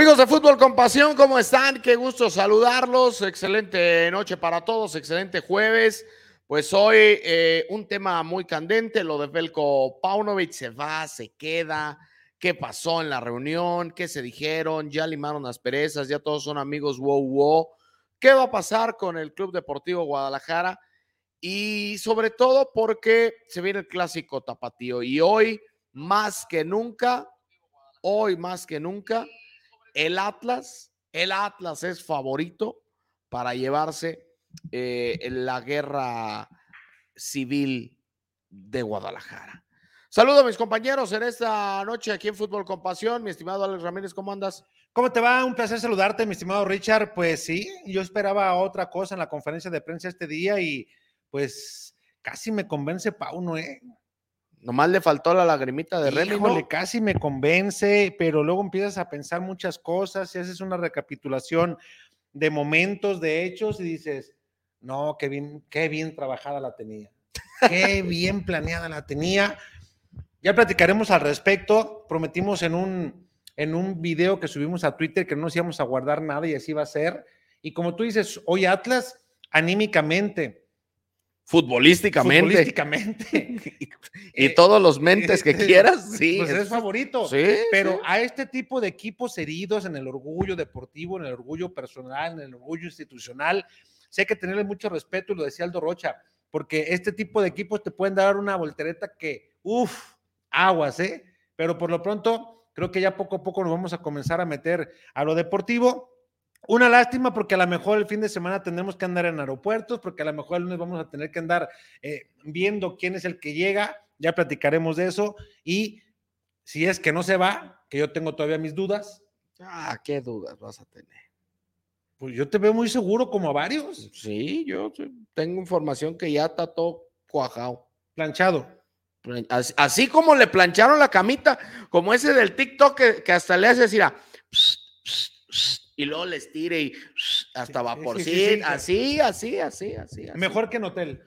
Amigos de Fútbol con Pasión, ¿cómo están? Qué gusto saludarlos. Excelente noche para todos, excelente jueves. Pues hoy eh, un tema muy candente, lo de Belko Paunovic, se va, se queda, qué pasó en la reunión, qué se dijeron, ya limaron las perezas, ya todos son amigos, wow, wow. ¿Qué va a pasar con el Club Deportivo Guadalajara? Y sobre todo porque se viene el clásico tapatío y hoy más que nunca, hoy más que nunca, el Atlas, el Atlas es favorito para llevarse eh, la guerra civil de Guadalajara. Saludo a mis compañeros en esta noche aquí en Fútbol con Pasión. Mi estimado Alex Ramírez, ¿cómo andas? ¿Cómo te va? Un placer saludarte, mi estimado Richard. Pues sí, yo esperaba otra cosa en la conferencia de prensa este día y pues casi me convence Pauno, ¿eh? Nomás le faltó la lagrimita de Remy. Híjole, casi me convence, pero luego empiezas a pensar muchas cosas y haces una recapitulación de momentos, de hechos y dices, no, qué bien, qué bien trabajada la tenía. Qué bien planeada la tenía. Ya platicaremos al respecto. Prometimos en un, en un video que subimos a Twitter que no nos íbamos a guardar nada y así va a ser. Y como tú dices, hoy Atlas, anímicamente, Futbolísticamente. Futbolísticamente. y, eh, todos los mentes que quieras, sí. Pues es favorito. Sí. Pero a este tipo de equipos heridos en el orgullo deportivo, en el orgullo personal, en el orgullo institucional, sé que tenerle mucho respeto, y lo decía Aldo Rocha, porque este tipo de equipos te pueden dar una voltereta que, uff, aguas, ¿eh? Pero por lo pronto, creo que ya poco a poco nos vamos a comenzar a meter a lo deportivo una lástima porque a lo mejor el fin de semana tendremos que andar en aeropuertos, porque a lo mejor el lunes vamos a tener que andar eh, viendo quién es el que llega, ya platicaremos de eso. Y si es que no se va, que yo tengo todavía mis dudas. Ah, ¿qué dudas vas a tener? Pues yo te veo muy seguro como a varios. Sí, yo tengo información que ya está todo cuajado. Planchado. Así, como le plancharon la camita, como ese del TikTok que, hasta le hace decir a y luego les tire y hasta va por sí, así, así, así, así, Mejor que en hotel.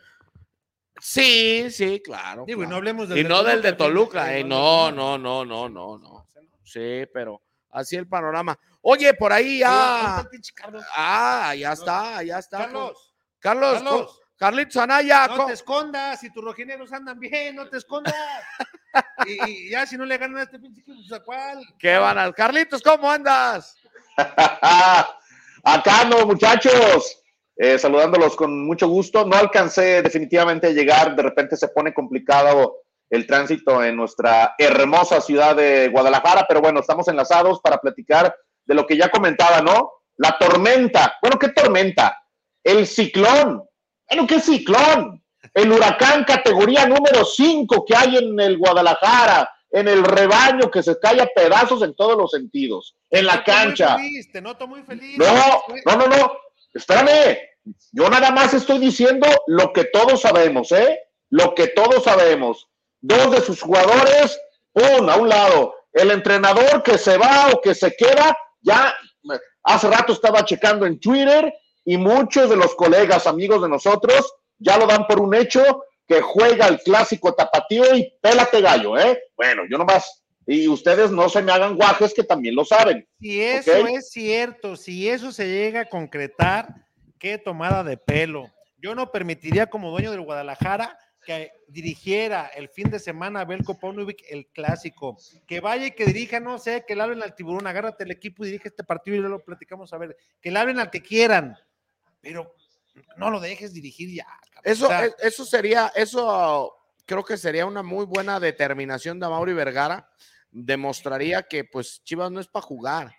Sí, sí, claro. y no hablemos del Y no del de Toluca, eh, no, no, no, no, no, no. Sí, pero así el panorama. Oye, por ahí ya. Ah, ya está, ya está. Carlos. Carlos. Carlos. Carlitos Anaya. No te escondas, si tus rojineros andan bien, no te escondas. y, ya si no le ganan a este pinche pues a cuál. ¿Qué van al Carlitos? ¿Cómo andas? Acá no, muchachos. Eh, saludándolos con mucho gusto. No alcancé definitivamente a llegar. De repente se pone complicado el tránsito en nuestra hermosa ciudad de Guadalajara, pero bueno, estamos enlazados para platicar de lo que ya comentaba, ¿no? La tormenta. Bueno, ¿qué tormenta? El ciclón. Bueno, ¿qué ciclón? El huracán categoría número 5 que hay en el Guadalajara en el rebaño que se cae a pedazos en todos los sentidos, en la cancha. te noto muy feliz. No, no, no, no, espérame. Yo nada más estoy diciendo lo que todos sabemos, ¿eh? Lo que todos sabemos. Dos de sus jugadores, un a un lado. El entrenador que se va o que se queda, ya hace rato estaba checando en Twitter y muchos de los colegas, amigos de nosotros, ya lo dan por un hecho que juega el clásico tapatío y pélate gallo, ¿eh? Bueno, yo nomás, y ustedes no se me hagan guajes que también lo saben. Si eso es cierto, si eso se llega a concretar, qué tomada de pelo. Yo no permitiría como dueño del Guadalajara que dirigiera el fin de semana a Belko Paunovic el clásico, que vaya y que dirija, no sé, que le hablen al tiburón, agárrate el equipo y dirige este partido y luego lo platicamos a ver, que le hablen al que quieran, pero no lo dejes dirigir ya. Eso, eso sería, eso creo que sería una muy buena determinación de Mauri Vergara. Demostraría que pues Chivas no es para jugar.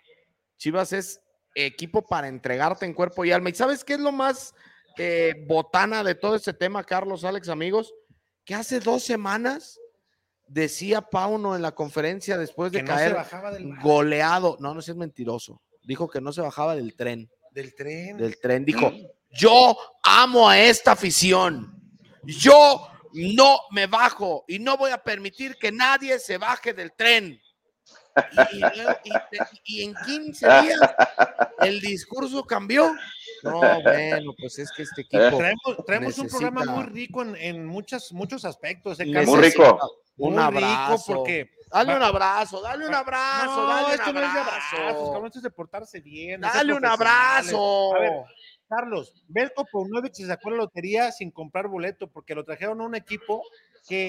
Chivas es equipo para entregarte en cuerpo y alma. ¿Y sabes qué es lo más eh, botana de todo este tema, Carlos, Alex, amigos? Que hace dos semanas decía Pauno en la conferencia después de caer goleado. No, no es mentiroso. Dijo que no se bajaba del tren. Del tren. Del tren. Dijo, yo amo a esta afición. Yo no me bajo y no voy a permitir que nadie se baje del tren. Y, en 15 días el discurso cambió. No, bueno, pues es que este equipo. Traemos, un programa muy rico en, muchos aspectos. ¿eh, muy rico. Un muy abrazo. rico porque Dale un abrazo, dale un abrazo, no, dale un esto no es de abrazo. abrazos, cabrón, esto es de portarse bien. Dale un abrazo. A ver, Carlos, Belko Paunovic se sacó la lotería sin comprar boleto porque lo trajeron a un equipo que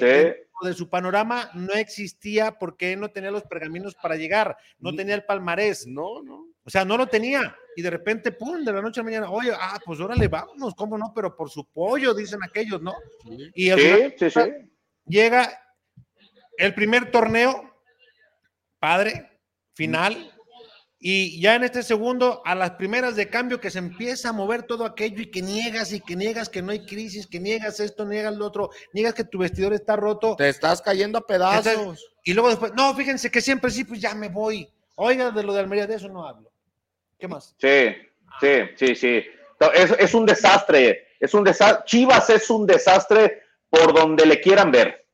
Sí. de su panorama no existía porque él no tenía los pergaminos para llegar, no tenía el palmarés, No, no. o sea, no lo tenía. Y de repente, pum, de la noche a la mañana, oye, ah, pues órale, vámonos, ¿cómo no? Pero por su pollo, dicen aquellos, ¿no? Y sí. llega el primer torneo, padre, final, y ya en este segundo, a las primeras de cambio que se empieza a mover todo aquello y que niegas y que niegas que no hay crisis, que niegas esto, niegas lo otro, niegas que tu vestidor está roto, Te estás cayendo a pedazos. y luego después, no, fíjense que siempre sí, pues ya me voy. Oiga, de lo de Almería, de eso no hablo. ¿Qué más? Sí, sí, sí, sí. Es un desastre, es un desastre. Chivas es un desastre por donde le quieran ver.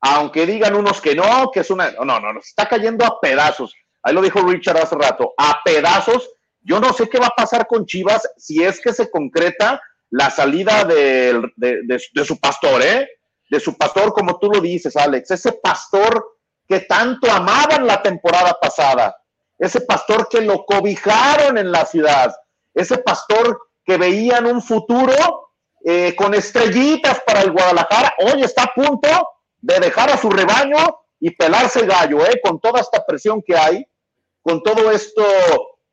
Aunque digan unos que no, que es una. No, no, no, está cayendo a pedazos. Ahí lo dijo Richard hace rato, a pedazos. Yo no sé qué va a pasar con Chivas si es que se concreta la salida de su pastor, ¿eh? De su pastor, como tú lo dices, Alex. Ese pastor que tanto amaban la temporada pasada. Ese pastor que lo cobijaron en la ciudad. Ese pastor que veían un futuro eh, con estrellitas para el Guadalajara. Hoy está a punto de dejar a su rebaño y pelarse el gallo, ¿eh? Con toda esta presión que hay, con todo esto,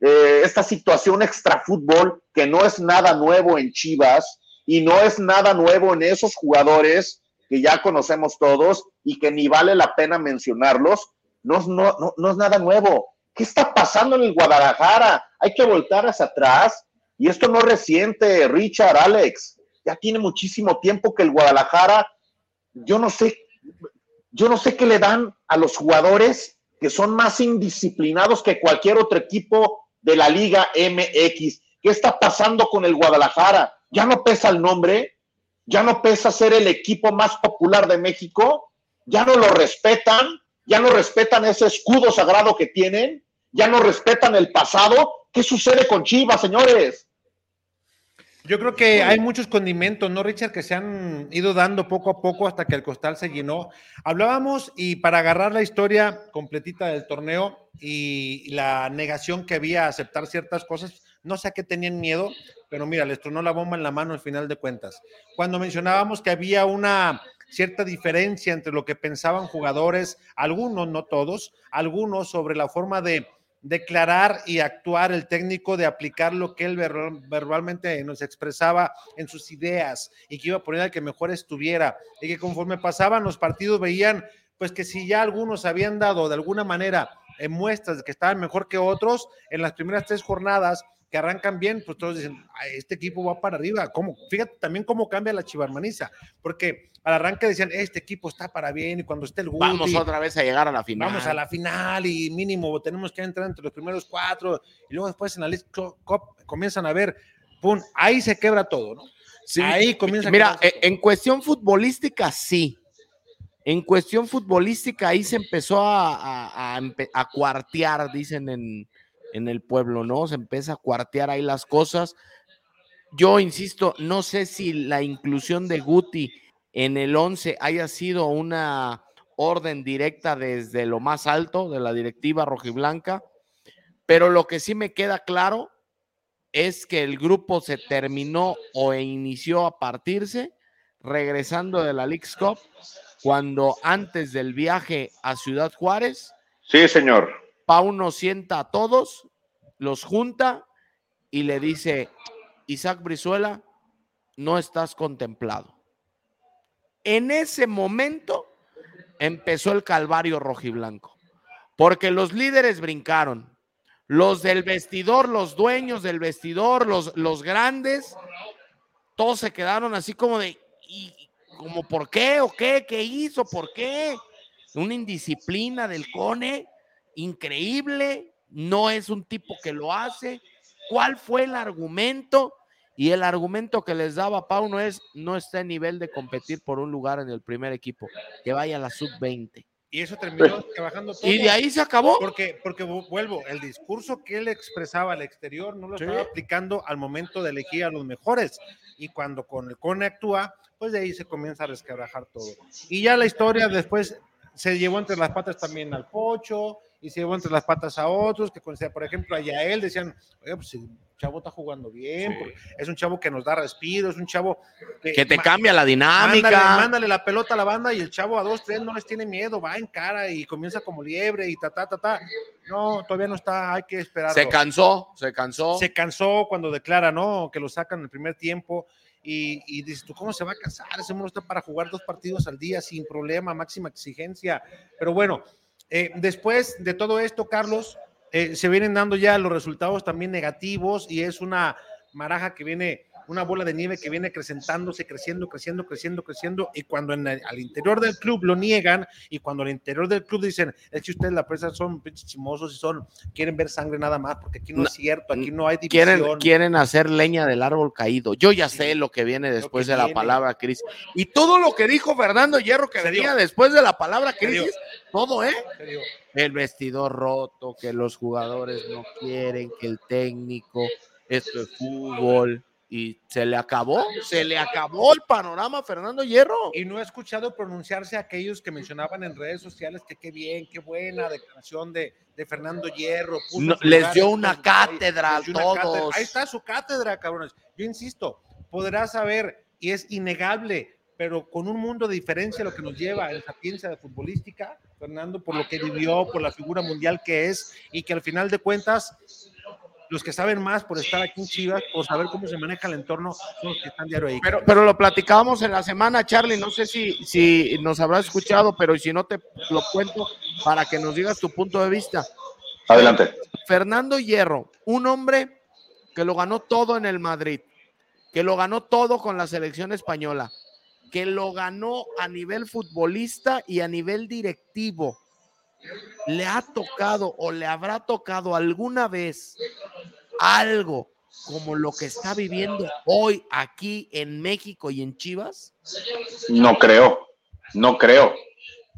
eh, esta situación extrafútbol que no es nada nuevo en Chivas y no es nada nuevo en esos jugadores que ya conocemos todos y que ni vale la pena mencionarlos. No, es- no, no, no es nada nuevo. ¿Qué está pasando en el Guadalajara? Hay que voltar hacia atrás. Y esto no es reciente, Richard, Alex. Ya tiene muchísimo tiempo que el Guadalajara, yo no sé, yo no sé qué le dan a los jugadores que son más indisciplinados que cualquier otro equipo de la Liga MX. ¿Qué está pasando con el Guadalajara? ¿Ya no pesa el nombre? ¿Ya no pesa ser el equipo más popular de México? ¿Ya no lo respetan? ¿Ya no respetan ese escudo sagrado que tienen? ¿Ya no respetan el pasado? ¿Qué sucede con Chivas, señores? Yo creo que hay muchos condimentos, ¿no, Richard? Que se han ido dando poco a poco hasta que el costal se llenó. Hablábamos y para agarrar la historia completita del torneo y la negación que había a aceptar ciertas cosas, no sé a qué tenían miedo, pero mira, les tronó la bomba en la mano al final de cuentas. Cuando mencionábamos que había una cierta diferencia entre lo que pensaban jugadores, algunos, no todos, algunos sobre la forma de declarar y actuar el técnico de aplicar lo que él verbal- verbalmente nos expresaba en sus ideas y que iba a poner al que mejor estuviera y que conforme pasaban los partidos veían pues que si ya algunos habían dado de alguna manera eh, muestras de que estaban mejor que otros en las primeras tres jornadas que arrancan bien, pues todos dicen, "Ay, este equipo va para arriba. ¿Cómo? Fíjate también cómo cambia la chivarmaniza, porque al arranque decían, este equipo está para bien y cuando esté el Guti, Vamos otra vez a llegar a la final. Vamos a la final y mínimo tenemos que entrar entre los primeros cuatro y luego después en la League Cup comienzan a ver, pum, ahí se quebra todo, ¿no? Sí, Ahí comienza a Mira, eh, en cuestión futbolística, sí. En cuestión futbolística, ahí se empezó a, a- a empe- a cuartear, dicen en, en el pueblo, ¿no? Se empieza a cuartear ahí las cosas. Yo insisto, no sé si la inclusión de Guti en el 11 haya sido una orden directa desde lo más alto de la directiva rojiblanca, pero lo que sí me queda claro es que el grupo se terminó o inició a partirse regresando de la League's Cup cuando antes del viaje a Ciudad Juárez, Sí, señor. Pauno sienta a todos, los junta y le dice, Isaac Brizuela, no estás contemplado. En ese momento empezó el calvario rojiblanco, porque los líderes brincaron, los del vestidor, los dueños del vestidor, los, los grandes, todos se quedaron así como de, ¿y como por qué o qué? ¿Qué hizo? ¿Por qué? Una indisciplina del Cone, increíble, no es un tipo que lo hace. ¿Cuál fue el argumento? Y el argumento que les daba Pauno es, no está en nivel de competir por un lugar en el primer equipo, que vaya a la sub-20. Y eso terminó trabajando todo. Y de ahí se acabó. Porque, porque vu- vuelvo, el discurso que él expresaba al exterior no lo Sí. estaba aplicando al momento de elegir a los mejores. Y cuando con el CONE actúa, pues de ahí se comienza a resquebrajar todo. Y ya la historia después se llevó entre las patas también al Pocho y se llevó entre las patas a otros, que por ejemplo a Yael decían, oye, pues el chavo está jugando bien, es un chavo que nos da respiro, es un chavo que, te cambia la dinámica. Mándale, la pelota a la banda y el chavo a dos, tres no les tiene miedo, va en cara y comienza como liebre y ta, ta, ta, ta. No, todavía no está, hay que esperar. Se cansó, se cansó. Se cansó cuando declara, ¿no? Que lo sacan en el primer tiempo. Y, y, dices tú, ¿cómo se va a cansar? Ese mono está para jugar dos partidos al día sin problema, máxima exigencia. Pero bueno, eh, después de todo esto, Carlos, eh, se vienen dando ya los resultados también negativos y es una maraja que viene una bola de nieve que viene acrecentándose, creciendo, creciendo, creciendo, creciendo, y cuando en al interior del club lo niegan, y cuando al interior del club dicen, es que ustedes la prensa son chimosos y son, quieren ver sangre nada más, porque aquí no, es cierto, aquí no hay división. Quieren, quieren hacer leña del árbol caído. Yo ya sé lo que viene después de la palabra crisis. Y todo lo que dijo Fernando Hierro que venía después de la palabra crisis, todo, ¿eh? El vestidor roto, que los jugadores no quieren, que el técnico, esto es fútbol y se le acabó, se le acabó el panorama Fernando Hierro. Y no he escuchado pronunciarse a aquellos que mencionaban en redes sociales que qué bien, qué buena declaración de, de Fernando Hierro. les dio una cátedra a todos. Ahí está su cátedra, cabrones. Yo insisto, podrás saber, y es innegable, pero con un mundo de diferencia lo que nos lleva en sapiencia de futbolística, Fernando, por lo que vivió, por la figura mundial que es, y que al final de cuentas los que saben más por estar aquí en Chivas, por saber cómo se maneja el entorno, son los que están diario ahí. Pero, pero lo platicábamos en la semana, Charlie, no sé si, si nos habrás escuchado, pero si no te lo cuento para que nos digas tu punto de vista. Adelante. Fernando Hierro, un hombre que lo ganó todo en el Madrid, que lo ganó todo con la selección española, que lo ganó a nivel futbolista y a nivel directivo ¿Le ha tocado o le habrá tocado alguna vez algo como lo que está viviendo hoy aquí en México y en Chivas? No creo, no creo.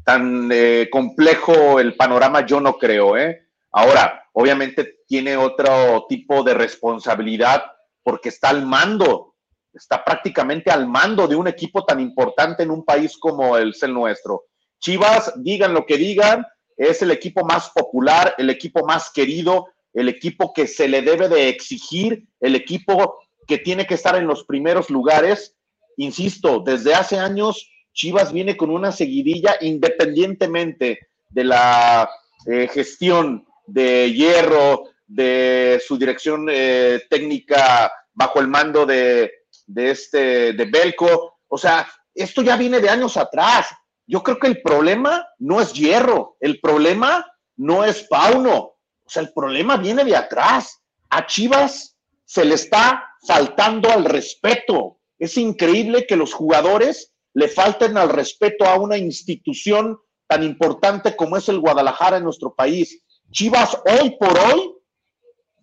Tan eh, complejo el panorama, yo no creo. ¿eh? Ahora, obviamente tiene otro tipo de responsabilidad porque está al mando, está prácticamente al mando de un equipo tan importante en un país como el, el nuestro. Chivas, digan lo que digan, es el equipo más popular, el equipo más querido, el equipo que se le debe de exigir, el equipo que tiene que estar en los primeros lugares. Insisto, desde hace años Chivas viene con una seguidilla independientemente de la eh, gestión de Hierro, de su dirección eh, técnica bajo el mando de, de, este, de Belco. O sea, esto ya viene de años atrás. Yo creo que el problema no es hierro, el problema no es Pauno, o sea, el problema viene de atrás. A Chivas se le está faltando al respeto. Es increíble que los jugadores le falten al respeto a una institución tan importante como es el Guadalajara en nuestro país. Chivas hoy por hoy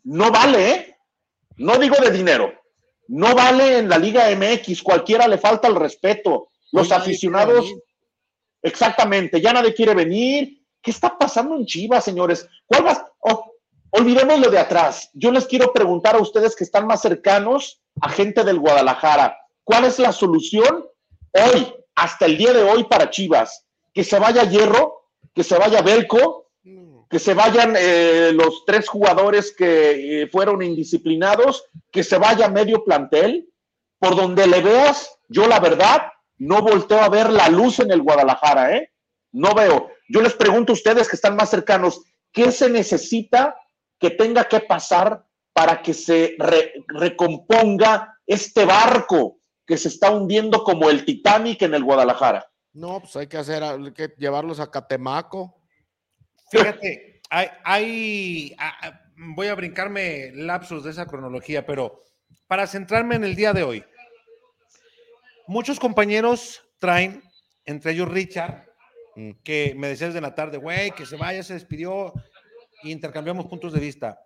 no vale, ¿eh? no digo de dinero, no vale en la Liga MX, cualquiera le falta el respeto. Los aficionados Exactamente, ya nadie quiere venir. ¿Qué está pasando en Chivas, señores? ¿Cuál va? Olvidemos lo de atrás. Yo les quiero preguntar a ustedes que están más cercanos a gente del Guadalajara, ¿cuál es la solución hoy, hasta el día de hoy para Chivas? Que se vaya Hierro, que se vaya Belco, que se vayan eh, los tres jugadores que eh, fueron indisciplinados, que se vaya medio plantel, por donde le veas, yo la verdad, no volteo a ver la luz en el Guadalajara, ¿eh? No veo. Yo les pregunto a ustedes que están más cercanos, ¿qué se necesita que tenga que pasar para que se recomponga este barco que se está hundiendo como el Titanic en el Guadalajara? No, pues hay que hacer, hay que llevarlos a Catemaco. Fíjate, hay, hay voy a brincarme lapsos de esa cronología, pero para centrarme en el día de hoy, muchos compañeros traen, entre ellos Richard, mm. que me decías de la tarde, güey, que se vaya, se despidió, e intercambiamos puntos de vista.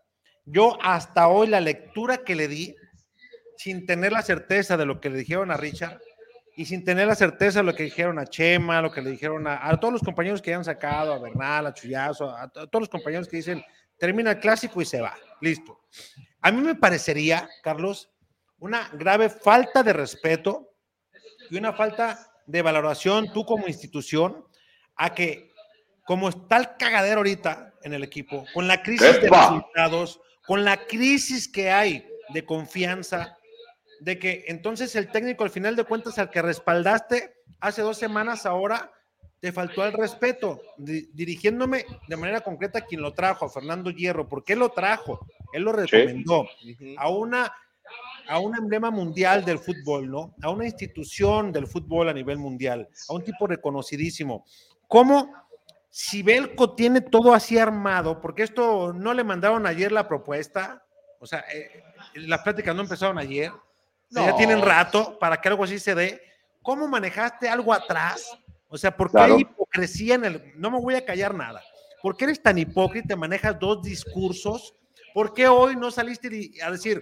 Yo hasta hoy la lectura que le di, sin tener la certeza de lo que le dijeron a Richard y sin tener la certeza de lo que dijeron a Chema, lo que le dijeron a, todos los compañeros que han sacado, a Bernal, a Chuyazo, a, a todos los compañeros que dicen, termina el clásico y se va, listo. A mí me parecería, Carlos, una grave falta de respeto y una falta de valoración tú como institución a que como está el cagadero ahorita en el equipo, con la crisis de resultados, con la crisis que hay de confianza, de que entonces el técnico al final de cuentas al que respaldaste hace dos semanas ahora te faltó el respeto, dirigiéndome de manera concreta a quien lo trajo, a Fernando Hierro, porque él lo trajo, él lo recomendó a una a un emblema mundial del fútbol, ¿no? A una institución del fútbol a nivel mundial, a un tipo reconocidísimo. ¿Cómo si Belco tiene todo así armado, porque esto no le mandaron ayer la propuesta, o sea, eh, las pláticas no empezaron ayer, ya tienen rato para que algo así se dé. ¿Cómo manejaste algo atrás? O sea, ¿por qué hay hipocresía en el... No me voy a callar nada. ¿Por qué eres tan hipócrita? Manejas dos discursos. ¿Por qué hoy no saliste a decir,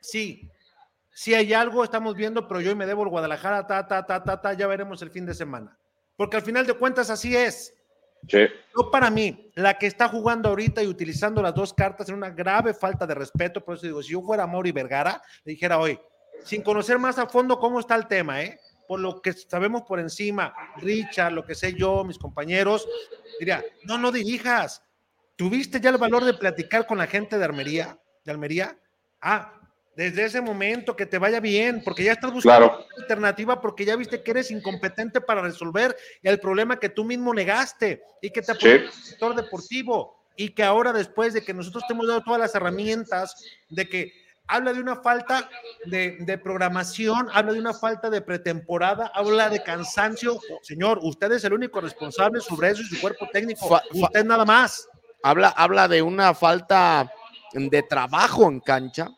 sí, sí hay algo, estamos viendo, pero yo me debo el Guadalajara, ta, ta, ta, ta, ta, ya veremos el fin de semana? Porque al final de cuentas así es. Sí. No para mí, la que está jugando ahorita y utilizando las dos cartas es una grave falta de respeto. Por eso digo, si yo fuera Mauri Vergara, le dijera hoy, sin conocer más a fondo cómo está el tema, ¿eh? por lo que sabemos por encima, Richard, lo que sé yo, mis compañeros, diría, no, no dirijas. ¿Tuviste ya el valor de platicar con la gente de Armería? ¿De Almería? Ah, desde ese momento que te vaya bien, porque ya estás buscando una alternativa, porque ya viste que eres incompetente para resolver el problema que tú mismo negaste y que te apoyó el sector deportivo y que ahora después de que nosotros te hemos dado todas las herramientas de que habla de una falta de, programación, habla de una falta de pretemporada, habla de cansancio. Señor, usted es el único responsable sobre eso y su cuerpo técnico. usted nada más. Habla, habla de una falta de trabajo en cancha.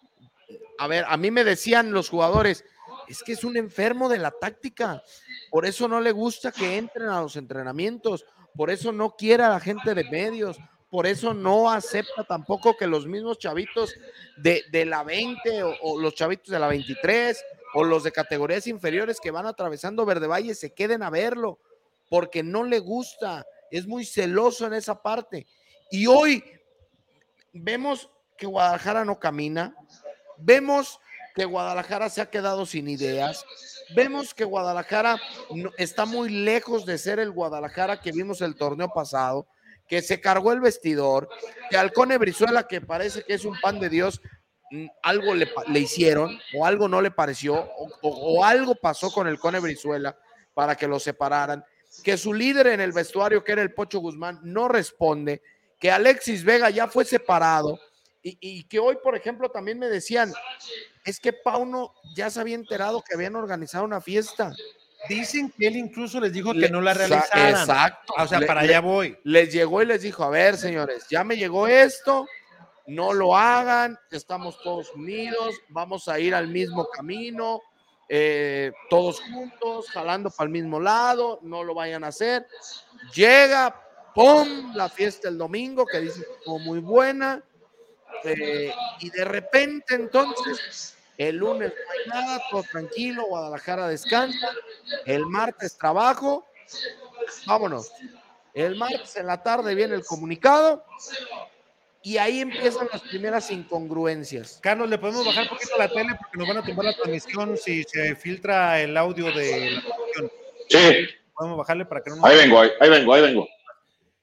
A ver, a mí me decían los jugadores, es que es un enfermo de la táctica. Por eso no le gusta que entren a los entrenamientos. Por eso no quiere a la gente de medios por eso no acepta tampoco que los mismos chavitos de, la 20 o, los chavitos de la 23 o los de categorías inferiores que van atravesando Verde Valle se queden a verlo, porque no le gusta, es muy celoso en esa parte. Y hoy vemos que Guadalajara no camina, vemos que Guadalajara se ha quedado sin ideas, vemos que Guadalajara está muy lejos de ser el Guadalajara que vimos el torneo pasado que se cargó el vestidor, que Alcone Brizuela, que parece que es un pan de Dios, mm, algo le, hicieron o algo no le pareció o, algo pasó con el Cone Brizuela para que lo separaran, que su líder en el vestuario, que era el Pocho Guzmán, no responde, que Alexis Vega ya fue separado y, y que hoy, por ejemplo, también me decían, es que Pauno ya se había enterado que habían organizado una fiesta Dicen que él incluso les dijo que no la realizaran. Exacto. O sea, para allá voy. Les llegó y les dijo, a ver, señores, ya me llegó esto, no lo hagan, estamos todos unidos, vamos a ir al mismo camino, eh, todos juntos, jalando para el mismo lado, no lo vayan a hacer. Llega, ¡pum! La fiesta el domingo, que dice que fue muy buena. Eh, y de repente entonces el lunes no hay nada, todo tranquilo, Guadalajara descansa. El martes trabajo. Vámonos. El martes en la tarde viene el comunicado y ahí empiezan las primeras incongruencias. Carlos, ¿le podemos bajar un poquito la tele porque nos van a tumbar la transmisión si se filtra el audio de la transmisión? Sí. Podemos bajarle para que no nos... Ahí vengo, ahí, ahí vengo, ahí vengo.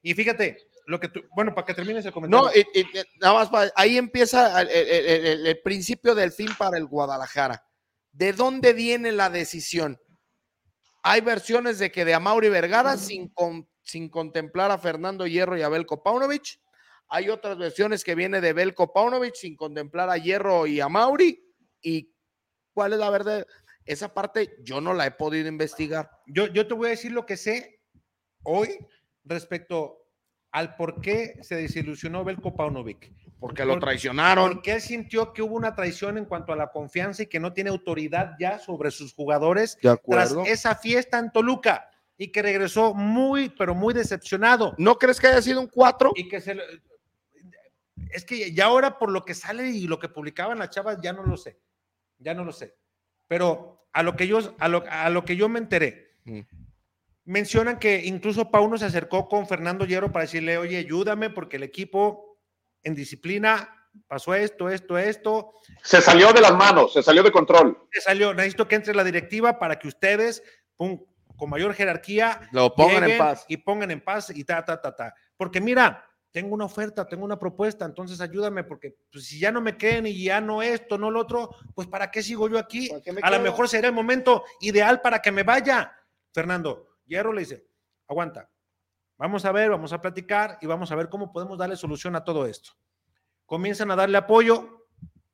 Y fíjate, lo que bueno, para que termines el comentario. No, nada más, ahí empieza el, principio del fin para el Guadalajara. ¿De dónde viene la decisión? Hay versiones de que de Amauri Vergara sin, sin contemplar a Fernando Hierro y a Belko Paunovic. Hay otras versiones que viene de Belko Paunovic sin contemplar a Hierro y a Mauri. ¿Y cuál es la verdad? Esa parte yo no la he podido investigar. Yo, yo te voy a decir lo que sé hoy respecto al por qué se desilusionó Belko Paunovic. Porque lo traicionaron. Porque él sintió que hubo una traición en cuanto a la confianza y que no tiene autoridad ya sobre sus jugadores tras esa fiesta en Toluca y que regresó muy, pero muy decepcionado. ¿No crees que haya sido un cuatro? Y que se es que ya ahora por lo que sale y lo que publicaban las chavas ya no lo sé, ya no lo sé. Pero a lo que yo, a lo, a lo que yo me enteré, mm. Mencionan que incluso Pauno se acercó con Fernando Hierro para decirle, oye, ayúdame porque el equipo en disciplina pasó esto, esto, esto. Se salió de las manos, se salió de control. Se salió, necesito que entre la directiva para que ustedes, pum, con mayor jerarquía Lo pongan en paz. y pongan en paz y ta, ta, ta, ta. Porque mira, tengo una oferta, tengo una propuesta, entonces ayúdame, porque pues, si ya no me creen y ya no esto, no lo otro, pues ¿para qué sigo yo aquí? ¿Para qué me A lo mejor será el momento ideal para que me vaya. Fernando, Hierro le dice, aguanta, vamos a ver, vamos a platicar y vamos a ver cómo podemos darle solución a todo esto. Comienzan a darle apoyo,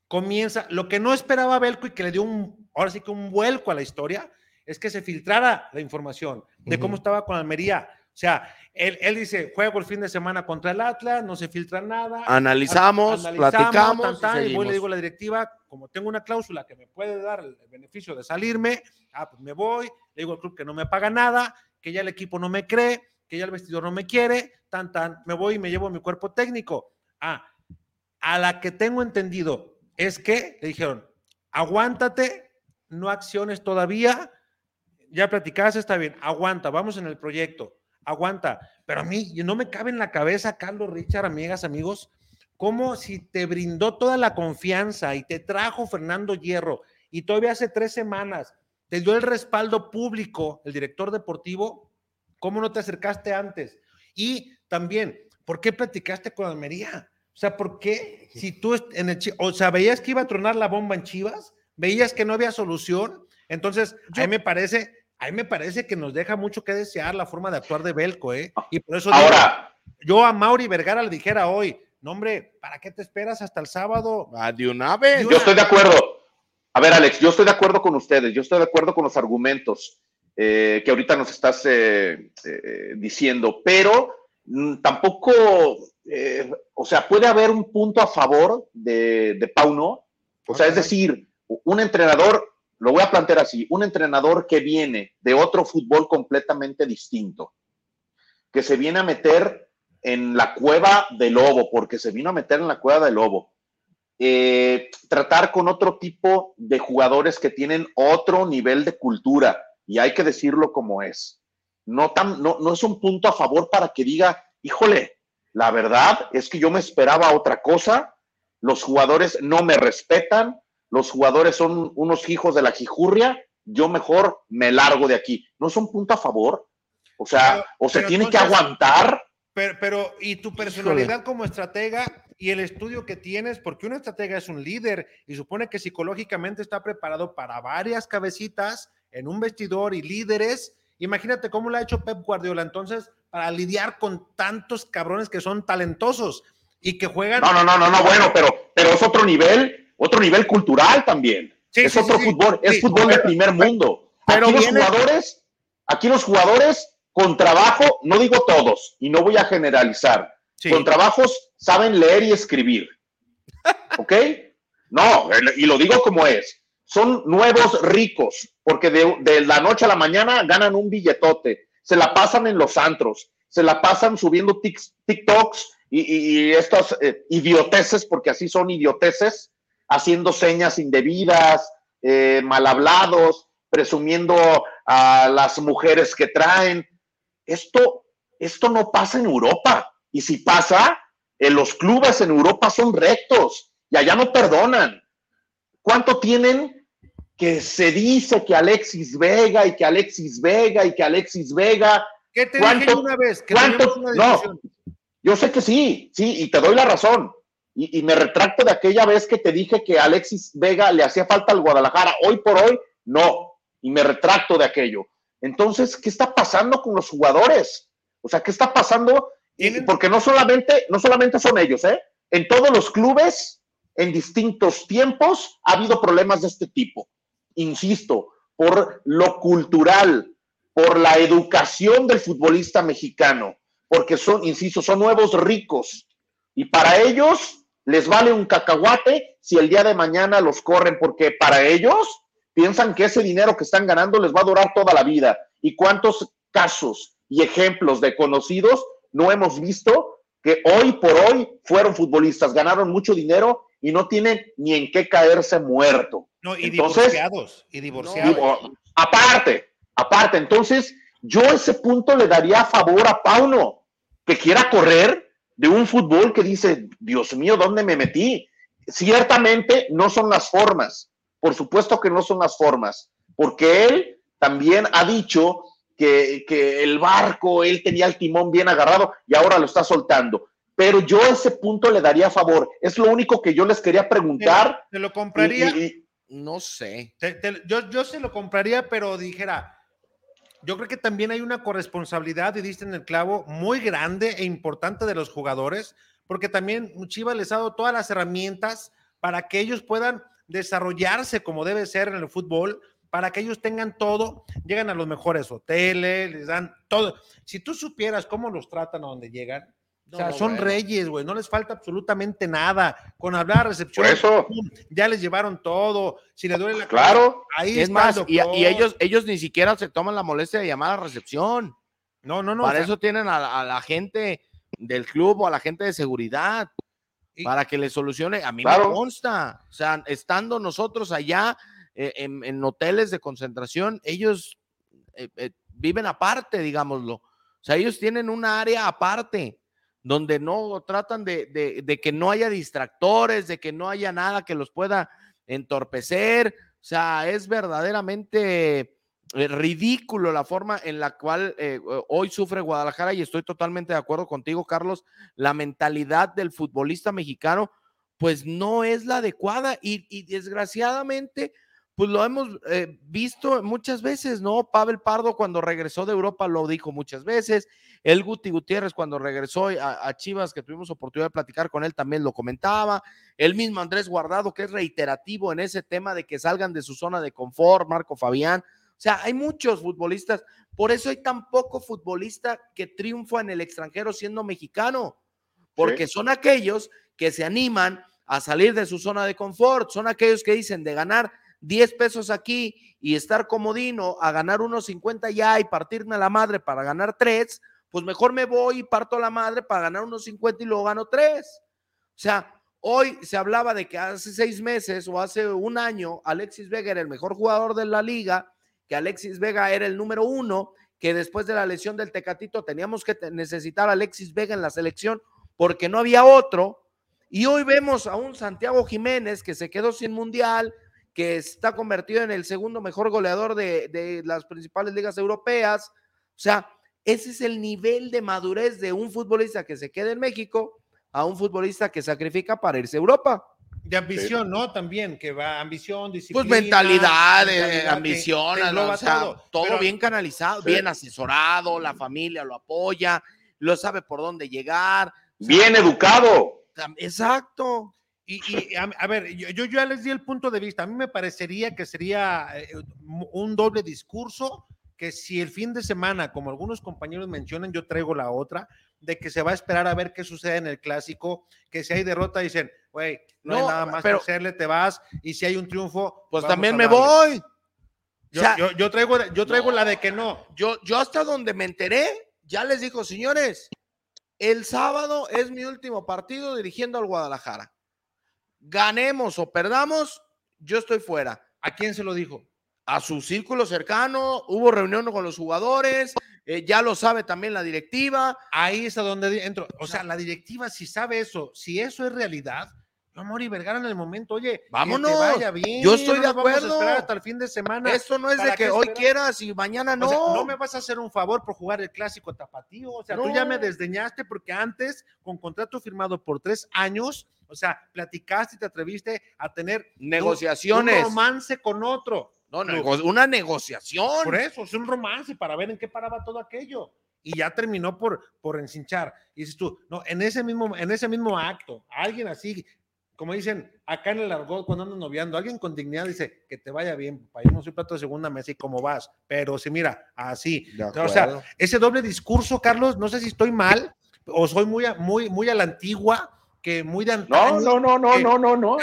comienza, lo que no esperaba Belco y que le dio un, ahora sí que un vuelco a la historia, es que se filtrara la información de cómo estaba con Almería. O sea, él, él dice, juego el fin de semana contra el Atlas, no se filtra nada. Analizamos, Analizamos, platicamos tan, tan, y y voy le digo a la directiva, como tengo una cláusula que me puede dar el beneficio de salirme, ah, pues me voy, le digo al club que no me paga nada, que ya el equipo no me cree, que ya el vestidor no me quiere, tan, tan, me voy y me llevo mi cuerpo técnico. Ah, a la que tengo entendido es que le dijeron, aguántate, no acciones todavía, ya platicaste, está bien, aguanta, vamos en el proyecto, aguanta. Pero a mí no me cabe en la cabeza, Carlos Richard, amigas, amigos, como si te brindó toda la confianza y te trajo Fernando Hierro y todavía hace tres semanas te dio el respaldo público, el director deportivo, ¿cómo no te acercaste antes? Y también, ¿por qué platicaste con Almería? O sea, ¿por qué? Si tú en el o sea, veías que iba a tronar la bomba en Chivas, veías que no había solución, entonces a mí me parece, a mí me parece que nos deja mucho que desear la forma de actuar de Belco, ¿eh? Y por eso digo, Ahora, yo a Mauri Vergara le dijera hoy, no hombre, ¿para qué te esperas hasta el sábado? Ah, de una vez. yo estoy de acuerdo. A ver, Alex, yo estoy de acuerdo con ustedes, yo estoy de acuerdo con los argumentos eh, que ahorita nos estás eh, eh, diciendo, pero mm, tampoco, o sea, puede haber un punto a favor de, de Pauno, o sea, es decir, un entrenador, lo voy a plantear así, un entrenador que viene de otro fútbol completamente distinto, que se viene a meter en la cueva del lobo, porque se vino a meter en la cueva del lobo. Eh, tratar con otro tipo de jugadores que tienen otro nivel de cultura, y hay que decirlo como es. No, tan, no, no es un punto a favor para que diga, híjole, la verdad es que yo me esperaba otra cosa, los jugadores no me respetan, los jugadores son unos hijos de la jijurria, yo mejor me largo de aquí. ¿No es un punto a favor? O sea, Pero- o se tiene que aguantar. Pero, pero, y tu personalidad como estratega y el estudio que tienes, porque un estratega es un líder y supone que psicológicamente está preparado para varias cabecitas en un vestidor y líderes. Imagínate cómo lo ha hecho Pep Guardiola entonces para lidiar con tantos cabrones que son talentosos y que juegan. No, no, no, no, no, bueno, pero, pero es otro nivel, otro nivel cultural también. Sí, es sí, otro sí, fútbol, es fútbol de pero- primer mundo. pero aquí viene- los jugadores, aquí los jugadores con trabajo, no digo todos, y no voy a generalizar, con trabajos saben leer y escribir. ¿Ok? No, y lo digo como es. Son nuevos ricos, porque de, la noche a la mañana ganan un billetote, se la pasan en los antros, se la pasan subiendo TikToks y, y- y estas eh, idioteces, porque así son idioteces, haciendo señas indebidas, eh, mal hablados, presumiendo a las mujeres que traen. Esto, esto no pasa en Europa. Y si pasa, en los clubes en Europa son rectos y allá no perdonan. ¿Cuánto tienen que se dice que Alexis Vega y que Alexis Vega y que Alexis Vega? ¿Qué te dije ¿Cuánto- yo una vez? Que cuánto- una no. Yo sé que sí, sí, y te doy la razón. Y, y me retracto de aquella vez que te dije que Alexis Vega le hacía falta al Guadalajara. Hoy por hoy, no. Y me retracto de aquello. Entonces, ¿qué está pasando con los jugadores? O sea, ¿qué está pasando? Porque no solamente, no solamente son ellos, ¿eh? En todos los clubes, en distintos tiempos, ha habido problemas de este tipo. Insisto, por lo cultural, por la educación del futbolista mexicano, porque son, insisto, son nuevos ricos. Y para ellos les vale un cacahuate si el día de mañana los corren, porque para ellos piensan que ese dinero que están ganando les va a durar toda la vida. ¿Y cuántos casos y ejemplos de conocidos no hemos visto que hoy por hoy fueron futbolistas, ganaron mucho dinero y no tienen ni en qué caerse muerto? No, y Entonces- divorciados. Y divorciados. Aparte, aparte, entonces yo ese punto le daría a favor a Pauno, que quiera correr de un fútbol que dice, Dios mío, ¿dónde me metí? Ciertamente no son las formas, por supuesto que no son las formas, porque él también ha dicho que, que el barco, él tenía el timón bien agarrado y ahora lo está soltando pero yo a ese punto le daría favor. Es lo único que yo les quería preguntar. ¿Te, lo compraría? no sé. yo, yo se lo compraría, pero dijera, yo creo que también hay una corresponsabilidad, y diste en el clavo, muy grande e importante de los jugadores, porque también Chivas les ha dado todas las herramientas para que ellos puedan desarrollarse como debe ser en el fútbol, para que ellos tengan todo, llegan a los mejores hoteles, les dan todo. Si tú supieras cómo los tratan a donde llegan, o sea, son reyes, güey, no les falta absolutamente nada. Con hablar recepción, eso. ya les llevaron todo. Si le duele la Claro. ahí es más, y, ellos, ellos ni siquiera se toman la molestia de llamar a recepción. No, no, no. Para eso tienen a, la gente del club o a la gente de seguridad. para que le solucione. A mí me consta. O sea, estando nosotros allá eh, en, hoteles de concentración, ellos eh, eh, viven aparte, digámoslo. O sea, ellos tienen un área aparte donde no tratan de, que no haya distractores, de que no haya nada que los pueda entorpecer. O sea, es verdaderamente eh, ridículo la forma en la cual hoy sufre Guadalajara y estoy totalmente de acuerdo contigo, Carlos. La mentalidad del futbolista mexicano, pues no es la adecuada y, y desgraciadamente pues lo hemos eh, visto muchas veces, ¿no? Pavel Pardo cuando regresó de Europa lo dijo muchas veces, el Guti Gutiérrez cuando regresó a, Chivas, que tuvimos oportunidad de platicar con él, también lo comentaba, el mismo Andrés Guardado, que es reiterativo en ese tema de que salgan de su zona de confort, Marco Fabián, o sea, hay muchos futbolistas, por eso hay tan poco futbolista que triunfa en el extranjero siendo mexicano, porque son aquellos que se animan a salir de su zona de confort, son aquellos que dicen de ganar 10 pesos aquí y estar comodino a ganar unos 50 ya y partirme a la madre para ganar 3, pues mejor me voy y parto a la madre para ganar unos 50 y luego gano 3. O sea, hoy se hablaba de que hace seis meses o hace un año Alexis Vega era el mejor jugador de la liga, que Alexis Vega era el número uno, que después de la lesión del Tecatito teníamos que necesitar a Alexis Vega en la selección porque no había otro. Y hoy vemos a un Santiago Jiménez que se quedó sin mundial, que está convertido en el segundo mejor goleador de, las principales ligas europeas. O sea, ese es el nivel de madurez de un futbolista que se queda en México a un futbolista que sacrifica para irse a Europa. De ambición, ¿no? También, que va ambición, disciplina. Pues mentalidad, eh, ambición, todo, bien canalizado, bien asesorado, la familia lo apoya, lo sabe por dónde llegar. Bien educado. Exacto. Y, a, ver, yo, ya les di el punto de vista. A mí me parecería que sería eh, un doble discurso, que si el fin de semana, como algunos compañeros mencionan, yo traigo la otra, de que se va a esperar a ver qué sucede en el clásico, que si hay derrota dicen, güey, no, hay nada más que hacerle, te vas, y si hay un triunfo, pues también me voy. Yo, traigo, yo traigo la de que no. Yo, yo hasta donde me enteré, ya les dijo, señores, el sábado es mi último partido dirigiendo al Guadalajara ganemos o perdamos, yo estoy fuera. ¿A quién se lo dijo? A su círculo cercano, hubo reunión con los jugadores, eh, ya lo sabe también la directiva. Ahí es a donde entro. O sea, la directiva, si sabe eso, si eso es realidad, Amor y Vergara en el momento, oye, vámonos. vaya bien, yo estoy de acuerdo. hasta el fin de semana. Esto no es de que hoy quieras y mañana no. no me vas a hacer un favor por jugar el clásico tapatío. O sea, tú ya me desdeñaste porque antes, con contrato firmado por tres años, o sea, platicaste y te atreviste a tener negociaciones. Un, romance con otro. No, una negociación. Por eso, es un romance para ver en qué paraba todo aquello. Y ya terminó por, por encinchar. Y dices tú, no, en ese mismo, en ese mismo acto, alguien así, como dicen acá en el argot cuando andan noviando, alguien con dignidad dice que te vaya bien, papá. Yo no soy plato de segunda mesa y cómo vas, pero si mira, así. O sea, ese doble discurso, Carlos, no sé si estoy mal o soy muy, muy, muy a la antigua, que muy de No, no, no, no, no, no, no.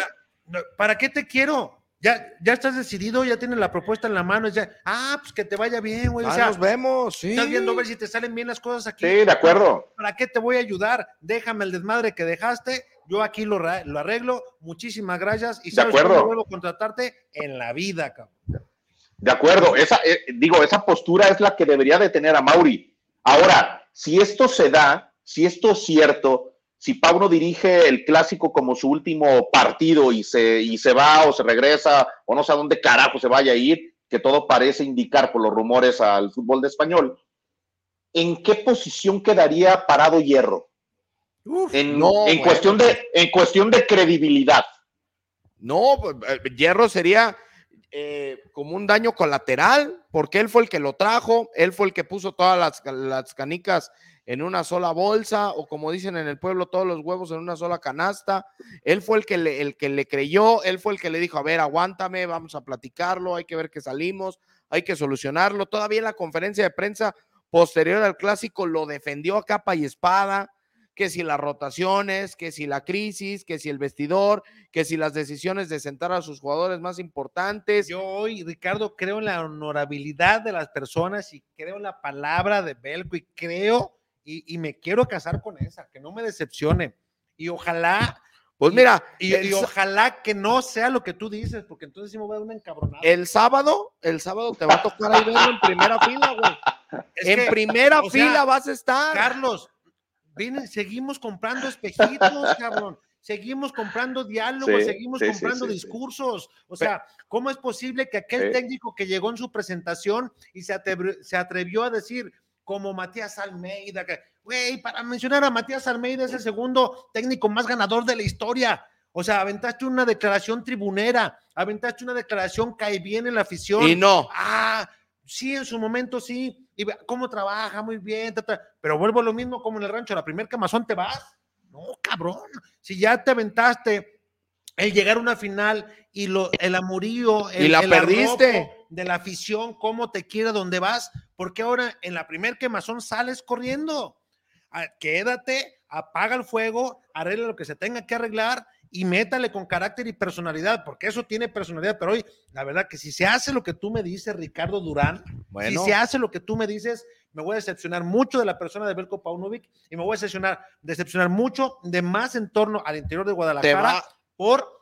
¿Para qué te quiero? Ya, ya estás decidido, ya tienes la propuesta en la mano, ya, ah, pues que te vaya bien, güey. Ah, nos vemos, sí. Estás viendo a ver si te salen bien las cosas aquí. Sí, de acuerdo. ¿Para qué te voy a ayudar? Déjame el desmadre que dejaste, yo aquí lo, lo arreglo. Muchísimas gracias. Y de acuerdo. vuelvo a contratarte en la vida, cabrón. De acuerdo, esa, eh, digo, esa postura es la que debería de tener a Mauri. Ahora, si esto se da, si esto es cierto, si Pauno dirige el clásico como su último partido y se, y se va o se regresa o no sé a dónde carajo se vaya a ir, que todo parece indicar por los rumores al fútbol de español, ¿en qué posición quedaría parado Hierro? en, cuestión de, en cuestión de credibilidad. No, eh, Hierro sería eh, como un daño colateral, porque él fue el que lo trajo, él fue el que puso todas las, las, canicas en una sola bolsa, o como dicen en el pueblo, todos los huevos en una sola canasta. Él fue el que le, el que le creyó, él fue el que le dijo, a ver, aguántame, vamos a platicarlo, hay que ver que salimos, hay que solucionarlo. Todavía en la conferencia de prensa posterior al clásico lo defendió a capa y espada que si las rotaciones, que si la crisis, que si el vestidor, que si las decisiones de sentar a sus jugadores más importantes. Yo hoy, Ricardo, creo en la honorabilidad de las personas y creo en la palabra de Belco y creo y, me quiero casar con esa, que no me decepcione. Y ojalá pues mira, y, ojalá que no sea lo que tú dices, porque entonces sí me voy a dar una encabronada. El sábado, el sábado te va a tocar ahí verlo en primera fila, güey. en primera fila vas a estar. Carlos, seguimos comprando espejitos, cabrón. Seguimos comprando diálogos, seguimos comprando discursos. O sea, ¿cómo es posible que aquel técnico que llegó en su presentación y se atrevió, a decir, como Matías Almeida, que, güey, para mencionar a Matías Almeida es el segundo técnico más ganador de la historia. O sea, aventaste una declaración tribunera, aventaste una declaración cae bien en la afición. Y no. Ah, sí, en su momento sí, y cómo trabaja, muy bien, pero vuelvo a lo mismo como en el rancho, la primer camazón te vas. No, cabrón, si ya te aventaste el llegar a una final y lo, el amorío, el, y la perdiste de la afición, cómo te quiere, dónde vas, porque ahora en la primer quemazón sales corriendo. Ah, quédate, apaga el fuego, arregla lo que se tenga que arreglar y métale con carácter y personalidad, porque eso tiene personalidad. Pero hoy, la verdad que si se hace lo que tú me dices, Ricardo Durán, si se hace lo que tú me dices, me voy a decepcionar mucho de la persona de Belko Paunovic y me voy a decepcionar, decepcionar mucho de más en torno al interior de Guadalajara por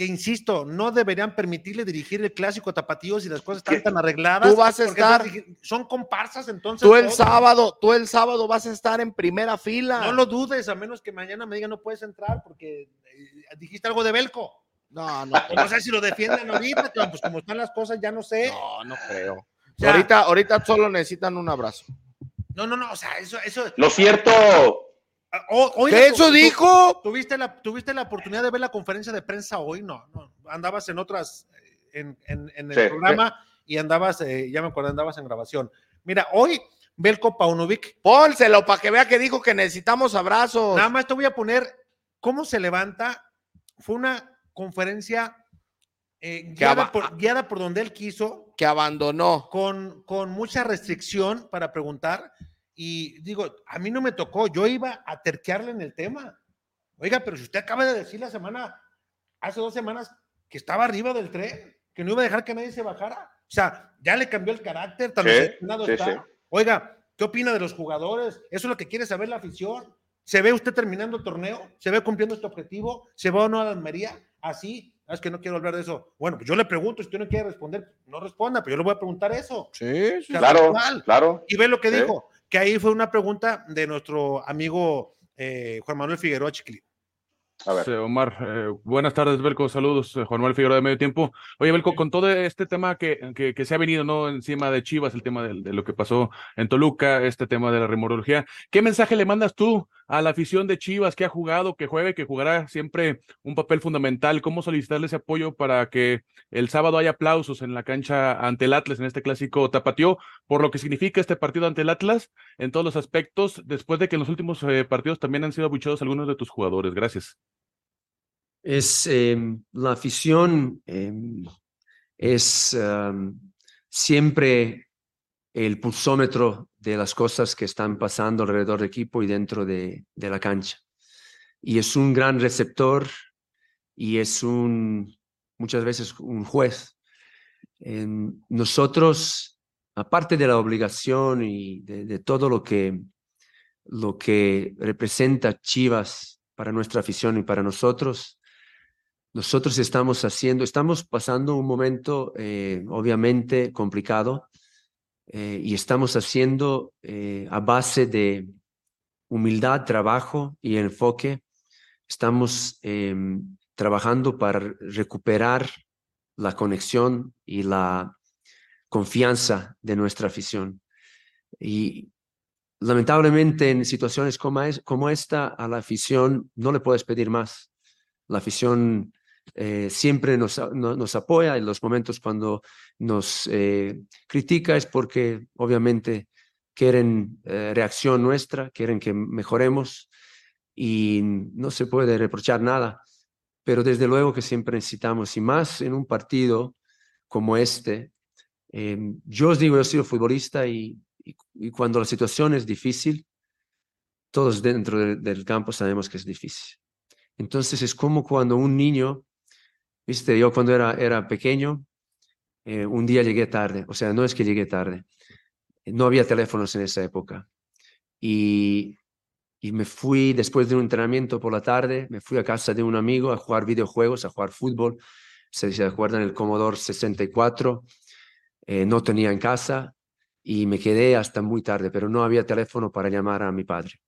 que insisto, no deberían permitirle dirigir el clásico tapatío si las cosas están tan arregladas. Tú vas a estar. Son comparsas, entonces. Tú el sábado, tú el sábado vas a estar en primera fila. No lo dudes, a menos que mañana me digan no puedes entrar porque eh, dijiste algo de Belco. No, no. No sé si lo defienden ahorita, pues como están las cosas, ya no sé. No, no creo. ahorita, ahorita solo necesitan un abrazo. No, no, no, o sea, eso, eso. Lo cierto, Ah, ¿Qué eso dijo? ¿tuviste la, ¿Tuviste la oportunidad de ver la conferencia de prensa hoy? No, no. Andabas en otras, en, el programa y andabas, eh, ya me acuerdo, andabas en grabación. Mira, hoy Belko Paunovic. Pónselo para que vea que dijo que necesitamos abrazos. Nada más te voy a poner cómo se levanta. Fue una conferencia eh, guiada, por, guiada, por, donde él quiso. Que abandonó. Con, con mucha restricción para preguntar y digo, a mí no me tocó, yo iba a terquearle en el tema. Oiga, pero si usted acaba de decir la semana, hace dos semanas, que estaba arriba del tren, que no iba a dejar que nadie se bajara. O sea, ya le cambió el carácter, tan está. Oiga, ¿qué opina de los jugadores? Eso es lo que quiere saber la afición. ¿Se ve usted terminando el torneo? ¿Se ve cumpliendo este objetivo? ¿Se va o no a la Almería? Así, ah, es que no quiero hablar de eso. Bueno, pues yo le pregunto, si usted no quiere responder, no responda, pero yo le voy a preguntar eso. Sí, sí claro, claro. Y ve lo que dijo que ahí fue una pregunta de nuestro amigo eh, Juan Manuel Figueroa Chiquilín. A ver. Omar, eh, buenas tardes, Belco. Saludos, eh, Juan Manuel Figueroa de Medio Tiempo. Oye, Belco, con todo este tema que, que, se ha venido ¿no? encima de Chivas, el tema de, lo que pasó en Toluca, este tema de la remorología, ¿qué mensaje le mandas tú a la afición de Chivas que ha jugado, que juegue, que jugará siempre un papel fundamental? ¿Cómo solicitarle ese apoyo para que el sábado haya aplausos en la cancha ante el Atlas en este clásico tapatío, por lo que significa este partido ante el Atlas en todos los aspectos, después de que en los últimos eh, partidos también han sido abuchados algunos de tus jugadores? Gracias es em, la afición em, es siempre el pulsómetro de las cosas que están pasando alrededor del equipo y dentro de, de la cancha. Y es un gran receptor y es un muchas veces un juez. nosotros, aparte de la obligación y de, de, todo lo que, lo que representa Chivas para nuestra afición y para nosotros, nosotros estamos haciendo, estamos pasando un momento eh, obviamente complicado eh, y estamos haciendo eh, a base de humildad, trabajo y enfoque. Estamos em, trabajando para recuperar la conexión y la, confianza de nuestra afición. Y lamentablemente en situaciones como, es, como esta, a la afición no le puedes pedir más. La afición eh, siempre nos, nos, apoya en los momentos cuando nos eh, critica es porque obviamente quieren eh, reacción nuestra, quieren que mejoremos y no se puede reprochar nada, pero desde luego que siempre necesitamos, y más en un partido como este, yo os digo, yo soy futbolista y, y, cuando la situación es difícil, todos dentro del campo sabemos que es difícil. Entonces es como cuando un niño Viste, yo cuando era, era pequeño, eh, un día llegué tarde, o sea, no es que llegué tarde, no había teléfonos en esa época. Y, y me fui después de un entrenamiento por la tarde, me fui a casa de un amigo a jugar videojuegos, a jugar fútbol. Se, se acuerdan el Commodore 64, eh, no tenía en casa y me quedé hasta muy tarde, pero no había teléfono para llamar a mi padre.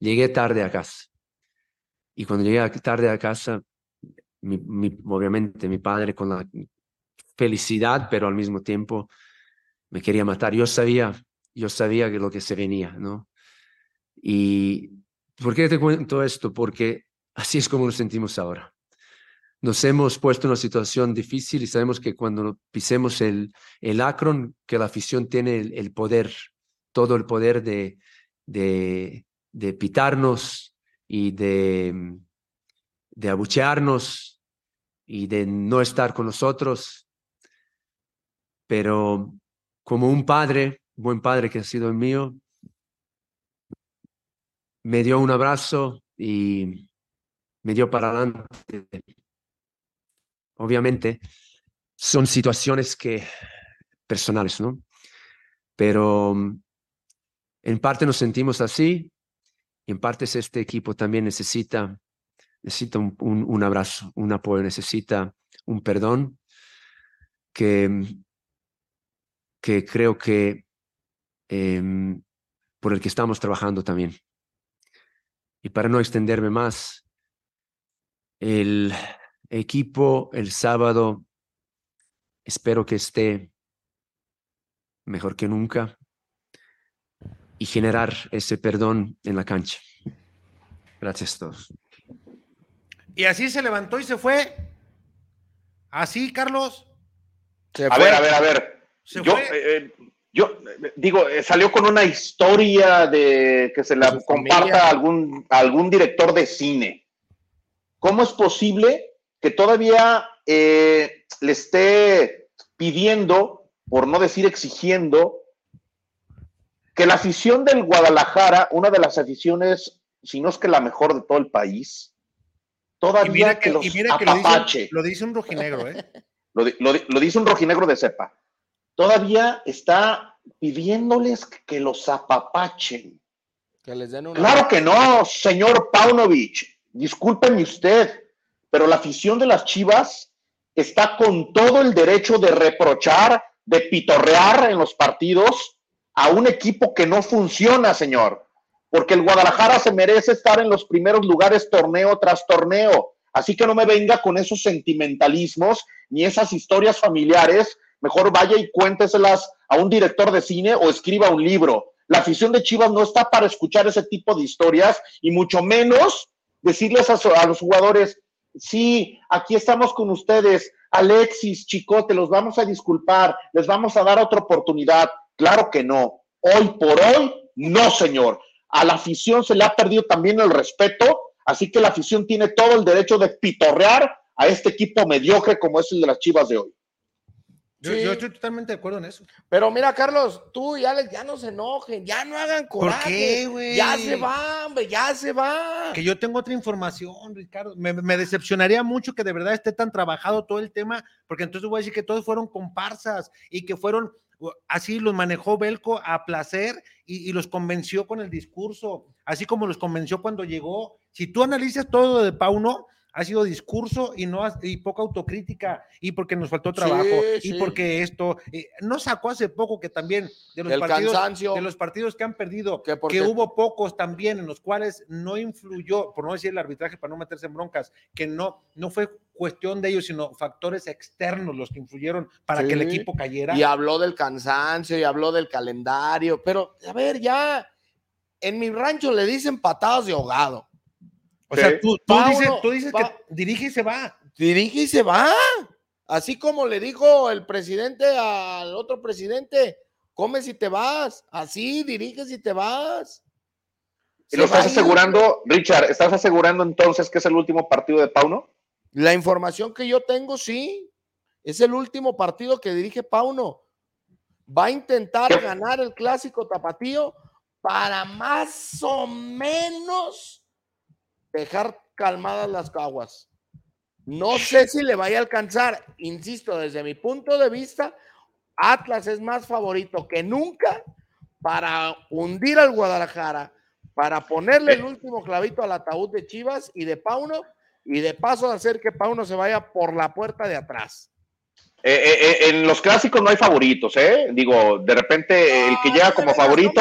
Llegué tarde a casa. Y cuando llegué tarde a casa, obviamente mi padre con la felicidad, pero al mismo tiempo me quería matar. Yo sabía, yo sabía que lo que se venía, ¿no? Y ¿por qué te cuento esto? Porque así es como nos sentimos ahora. Nos hemos puesto en una situación difícil y sabemos que cuando pisemos el, el Akron, que la afición tiene el, poder, todo el poder de, de, de pitarnos y de, de abuchearnos y de no estar con nosotros, pero como un padre, buen padre que ha sido el mío, me dio un abrazo y me dio para adelante. Obviamente son situaciones que personales, ¿no? Pero en parte nos sentimos así en parte este equipo también necesita necesita un, un, abrazo, un apoyo, necesita un perdón que, que creo que em, por el que estamos trabajando también. Y para no extenderme más, el equipo el sábado espero que esté mejor que nunca y generar ese perdón en la cancha. Gracias a todos. Y así se levantó y se fue. Así, Carlos. a ver, a ver, a ver. yo, eh, eh, yo eh, digo, salió con una historia de que se la comparta a algún, algún director de cine. ¿Cómo es posible que todavía le esté pidiendo, por no decir exigiendo, que la afición del Guadalajara, una de las aficiones, si no es que la mejor de todo el país, todavía que, los apapache. Lo dice, un rojinegro, ¿eh? lo, dice un rojinegro de cepa. Todavía está pidiéndoles que los apapachen. Que les den Claro que no, señor Paunovic. Discúlpeme usted, pero la afición de las Chivas está con todo el derecho de reprochar, de pitorrear en los partidos a un equipo que no funciona, señor porque el Guadalajara se merece estar en los primeros lugares torneo tras torneo. Así que no me venga con esos sentimentalismos ni esas historias familiares. Mejor vaya y cuénteselas a un director de cine o escriba un libro. La afición de Chivas no está para escuchar ese tipo de historias y mucho menos decirles a, a los jugadores, sí, aquí estamos con ustedes, Alexis, Chicote, los vamos a disculpar, les vamos a dar otra oportunidad. Claro que no. Hoy por hoy, no, señor a la afición se le ha perdido también el respeto, así que la afición tiene todo el derecho de pitorrear a este equipo mediocre como es el de las Chivas de hoy. Yo, estoy totalmente de acuerdo en eso. Pero mira, Carlos, tú y Alex ya no se enojen, ya no hagan coraje. ¿Por qué, güey? Ya se va, hombre, ya se va. Que yo tengo otra información, Ricardo. Me, me, decepcionaría mucho que de verdad esté tan trabajado todo el tema, porque entonces voy a decir que todos fueron comparsas y que fueron así los manejó Belco a placer y, los convenció con el discurso, así como los convenció cuando llegó. Si tú analizas todo de Pauno, ha sido discurso y no y poca autocrítica y porque nos faltó trabajo Sí, y sí. porque esto eh, no sacó hace poco que también de los El partidos cansancio. de los partidos que han perdido Que hubo pocos también en los cuales no influyó por no decir el arbitraje para no meterse en broncas que no no fue cuestión de ellos sino factores externos los que influyeron para que el equipo cayera Y habló del cansancio y habló del calendario. Pero, a ver, ya en mi rancho le dicen patadas de ahogado. O sea tú, tú dices tú dices pa- que dirige y se va Dirige y se va. Así como le dijo el presidente al otro presidente, come si te vas. Así, dirige si te vas. ¿Y lo estás asegurando, Richard? ¿Estás asegurando entonces que es el último partido de Pauno? La información que yo tengo, sí. Es el último partido que dirige Pauno. Va a intentar ¿Qué? ganar el clásico tapatío para más o menos dejar calmadas las aguas. No sé si le vaya a alcanzar. Insisto, desde mi punto de vista, Atlas es más favorito que nunca para hundir al Guadalajara, para ponerle el último clavito al ataúd de Chivas y de Pauno, y de paso hacer que Pauno se vaya por la puerta de atrás. Eh, eh, eh, en los clásicos no hay favoritos, ¿eh? Digo, de repente el que llega como favorito.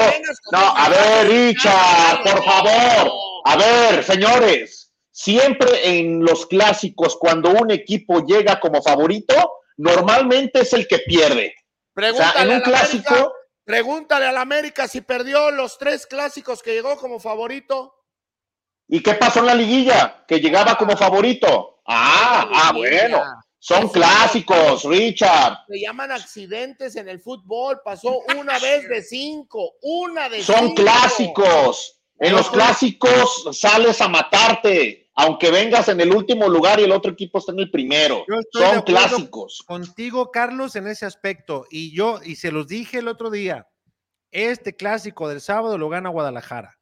No, a ver, Richard, por favor. A ver, señores, siempre en los clásicos, cuando un equipo llega como favorito, normalmente es el que pierde. O sea, Pregúntale, en un al América, clásico, pregúntale al América si perdió los tres clásicos que llegó como favorito. ¿y qué pasó en la liguilla? Que llegaba como favorito. Ah, ah, bueno. Son clásicos, Richard. Se llaman accidentes en el fútbol. Pasó una vez de cinco, una de Son cinco. clásicos. En los clásicos sales a matarte, aunque vengas en el último lugar y el otro equipo está en el primero. Son clásicos. contigo, Carlos, en ese aspecto. Y yo, y se los dije el otro día, este clásico del sábado lo gana Guadalajara.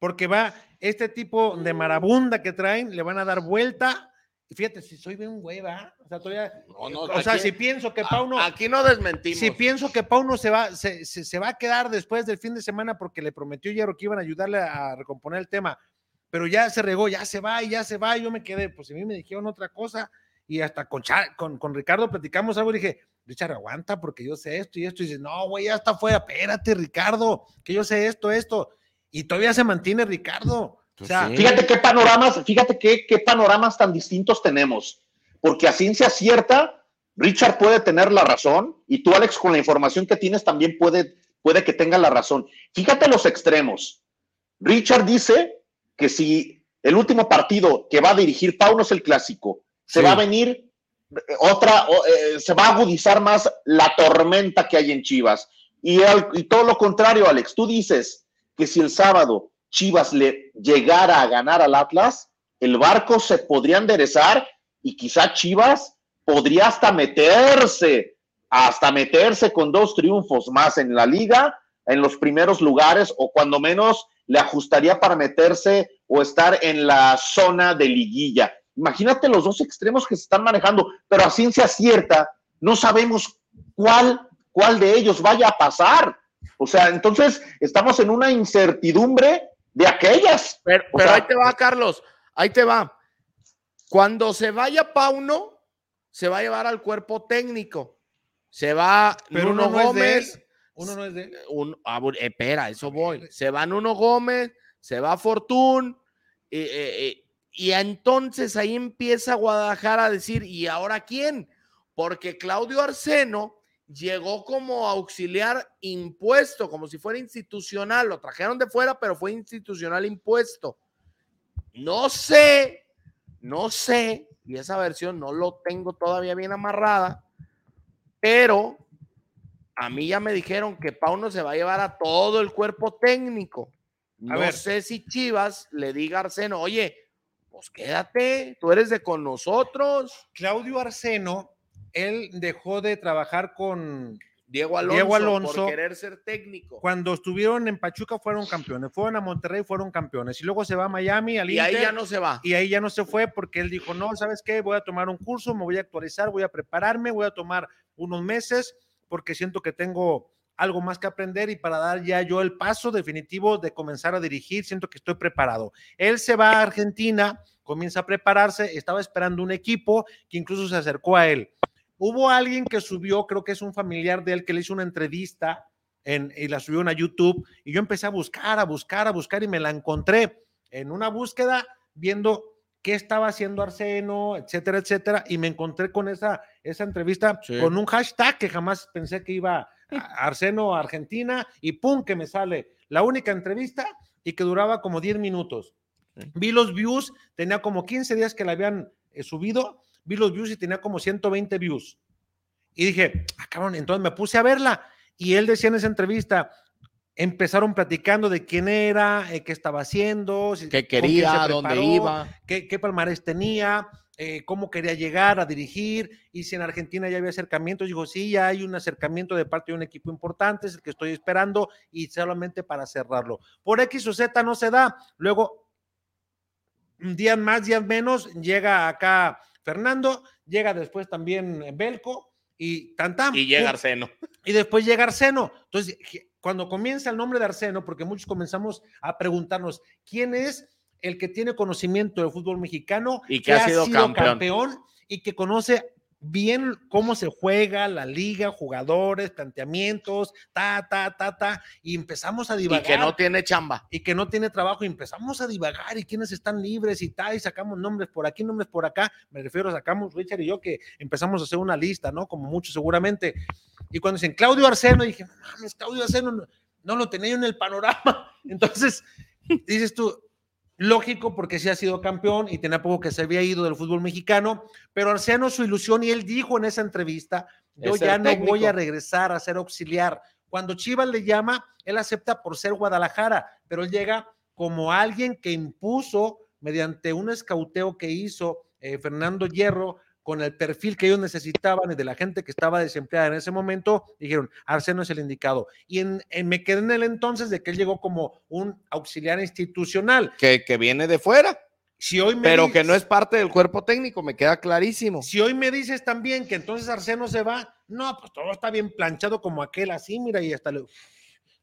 Porque va, este tipo de marabunda que traen, le van a dar vuelta. Fíjate, si soy bien güey, ¿va? O sea, todavía, No, no, o sea, aquí- si pienso que Pauno, Aquí no desmentimos. si pienso que Pauno se va, se, se- se va a quedar después del fin de semana porque le prometió Hierro que iban a ayudarle a recomponer el tema, pero ya se regó, ya se va y ya se va, y yo me quedé, pues a mí me dijeron otra cosa y hasta con, con, con Ricardo platicamos algo y dije, Richard, aguanta porque yo sé esto y esto, y dice, no, güey, ya está fuera, espérate, Ricardo, que yo sé esto, esto, y todavía se mantiene Ricardo. O Pues sea, sí. Fíjate qué panoramas, fíjate qué, qué panoramas tan distintos tenemos. Porque a ciencia cierta, Richard puede tener la razón y tú, Alex, con la información que tienes también puede, puede que tenga la razón. Fíjate los extremos. Richard dice que si el último partido que va a dirigir Pauno es el clásico, se va a venir eh, otra, eh, se va a agudizar más la tormenta que hay en Chivas. Y, al- y todo lo contrario, Alex, tú dices que si el sábado Chivas le llegara a ganar al Atlas, el barco se podría enderezar y quizá Chivas podría hasta meterse, hasta meterse con dos triunfos más en la liga, en los primeros lugares, o cuando menos le ajustaría para meterse o estar en la zona de liguilla. Imagínate los dos extremos que se están manejando, pero a ciencia cierta no sabemos cuál, cuál de ellos vaya a pasar. O sea, entonces estamos en una incertidumbre de aquellas. Pero, O pero sea, ahí te va, Carlos. Ahí te va. Cuando se vaya Pauno, se va a llevar al cuerpo técnico. Se va Pero Nuno uno no es de Gómez. él. Uno no es de él. un- ah, espera, eso voy. Se va Nuno Gómez, se va Fortún. eh, eh, eh, y entonces ahí empieza Guadalajara a decir, ¿y ahora quién? Porque Claudio Arseno llegó como auxiliar impuesto, como si fuera institucional. Lo trajeron de fuera, pero fue institucional impuesto. No sé, no sé, y esa versión no lo tengo todavía bien amarrada, pero a mí ya me dijeron que Pauno se va a llevar a todo el cuerpo técnico. A No ver. sé si Chivas le diga a Arseno, oye, pues quédate, tú eres de con nosotros. Claudio Arseno, él dejó de trabajar con Diego Alonso, Diego Alonso, por querer ser técnico. cuando estuvieron en Pachuca fueron campeones, fueron a Monterrey fueron campeones y luego se va a Miami al y ahí Inter, ya no se va. y ahí ya no se fue porque él dijo, no, ¿sabes qué? Voy a tomar un curso, me voy a actualizar, voy a prepararme, voy a tomar unos meses porque siento que tengo algo más que aprender y para dar ya yo el paso definitivo de comenzar a dirigir, siento que estoy preparado. Él se va a Argentina, comienza a prepararse, estaba esperando un equipo que incluso se acercó a él. Hubo alguien que subió, creo que es un familiar de él, que le hizo una entrevista en, y la subió a YouTube y yo empecé a buscar, a buscar, a buscar y me la encontré en una búsqueda viendo qué estaba haciendo Arseno, etcétera, etcétera, y me encontré con esa, esa entrevista Sí. con un hashtag que jamás pensé que iba a Arseno a Argentina y pum, que me sale la única entrevista y que duraba como 10 minutos. Sí. Vi los views, tenía como 15 días que la habían eh, subido, vi los views y tenía como 120 views. Y dije, ah, cabrón, entonces me puse a verla y él decía en esa entrevista, empezaron platicando de quién era, eh, qué estaba haciendo, si- ¿Qué quería? ¿Dónde iba? qué, qué palmarés tenía, eh, cómo quería llegar a dirigir, y si en Argentina ya había acercamientos, dijo, sí, ya hay un acercamiento de parte de un equipo importante, es el que estoy esperando, y solamente para cerrarlo. Por X o Z no se da, luego, un día más, días menos, llega acá Fernando, llega después también Belco, y tan tan. Y llega Arseno. y después llega Arseno. Entonces, cuando comienza el nombre de Arseno, porque muchos comenzamos a preguntarnos quién es el que tiene conocimiento del fútbol mexicano Y que ha sido campeón. y que conoce bien cómo se juega la liga, jugadores, planteamientos, ta, ta, ta, ta, y empezamos a Y divagar que no tiene chamba. y que no tiene trabajo y empezamos a divagar y quiénes están libres y tal, y sacamos nombres por aquí, nombres por acá, me refiero, sacamos Richard y yo que empezamos a hacer una lista, ¿no? Como muchos seguramente. Y cuando dicen Claudio Arseno, dije, mames, Claudio Arseno no, no lo tenía yo en el panorama. Entonces, dices tú, lógico porque sí ha sido campeón y tenía poco que se había ido del fútbol mexicano, pero Arseno su ilusión y él dijo en esa entrevista, yo Es ya no técnico. voy a regresar a ser auxiliar. Cuando Chivas le llama, él acepta por ser Guadalajara, pero él llega como alguien que impuso mediante un escauteo que hizo eh, Fernando Hierro con el perfil que ellos necesitaban y de la gente que estaba desempleada en ese momento, dijeron, Arseno es el indicado. Y en, en- me quedé en el entonces de que él llegó como un auxiliar institucional. Que, que viene de fuera, Si hoy me pero que no es parte del cuerpo técnico, me queda clarísimo. Si hoy me dices también que entonces Arseno se va, no, pues todo está bien planchado como aquel así, mira, y hasta le,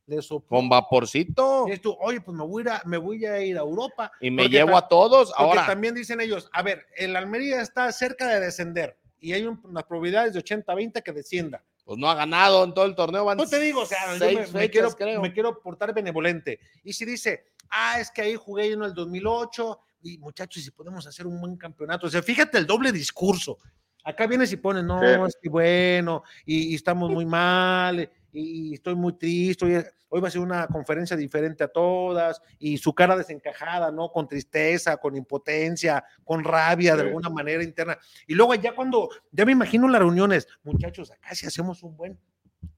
le sopló. Con vaporcito. Y dices tú, oye, pues me voy, a ir a, me voy a ir a Europa. Y me Porque llevo a todos. Porque Ahora, también dicen ellos, a ver, el Almería está cerca de descender y hay un- unas probabilidades de 80-20 que descienda. pues no ha ganado en todo el torneo. Van No te digo, o sea, yo me, quiero, creo. me quiero portar benevolente. Y si dice, ah, es que ahí jugué yo en el 2008 y muchachos, si podemos hacer un buen campeonato. O sea, fíjate el doble discurso. Acá vienes y pones, no, Sí. es que bueno, y, y estamos muy mal, y, estoy muy triste. Hoy, hoy va a ser una conferencia diferente a todas, y su cara desencajada, ¿no? Con tristeza, con impotencia, con rabia de Sí. alguna manera interna. Y luego ya cuando, ya me imagino las reuniones, muchachos, acá si hacemos un buen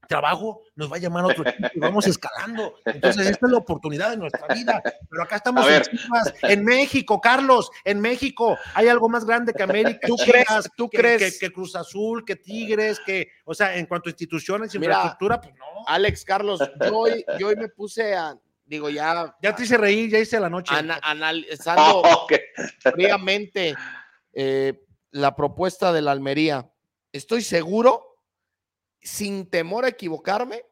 trabajo, nos va a llamar otro equipo y vamos escalando. Entonces, esta es la oportunidad de nuestra vida. Pero acá estamos en. Chivas, en México, Carlos, en México. Hay algo más grande que América. ¿Tú Chivas, crees- tú que, crees? Que, que Cruz Azul, que Tigres, que, o sea, en cuanto a instituciones, Mira, infraestructura, pues no. Alex Carlos, yo hoy, yo hoy me puse a, digo, ya Ya te hice reír, ya hice la noche. ana- analizando Ok. fríamente eh, la propuesta de la Almería. Estoy seguro, sin temor a equivocarme,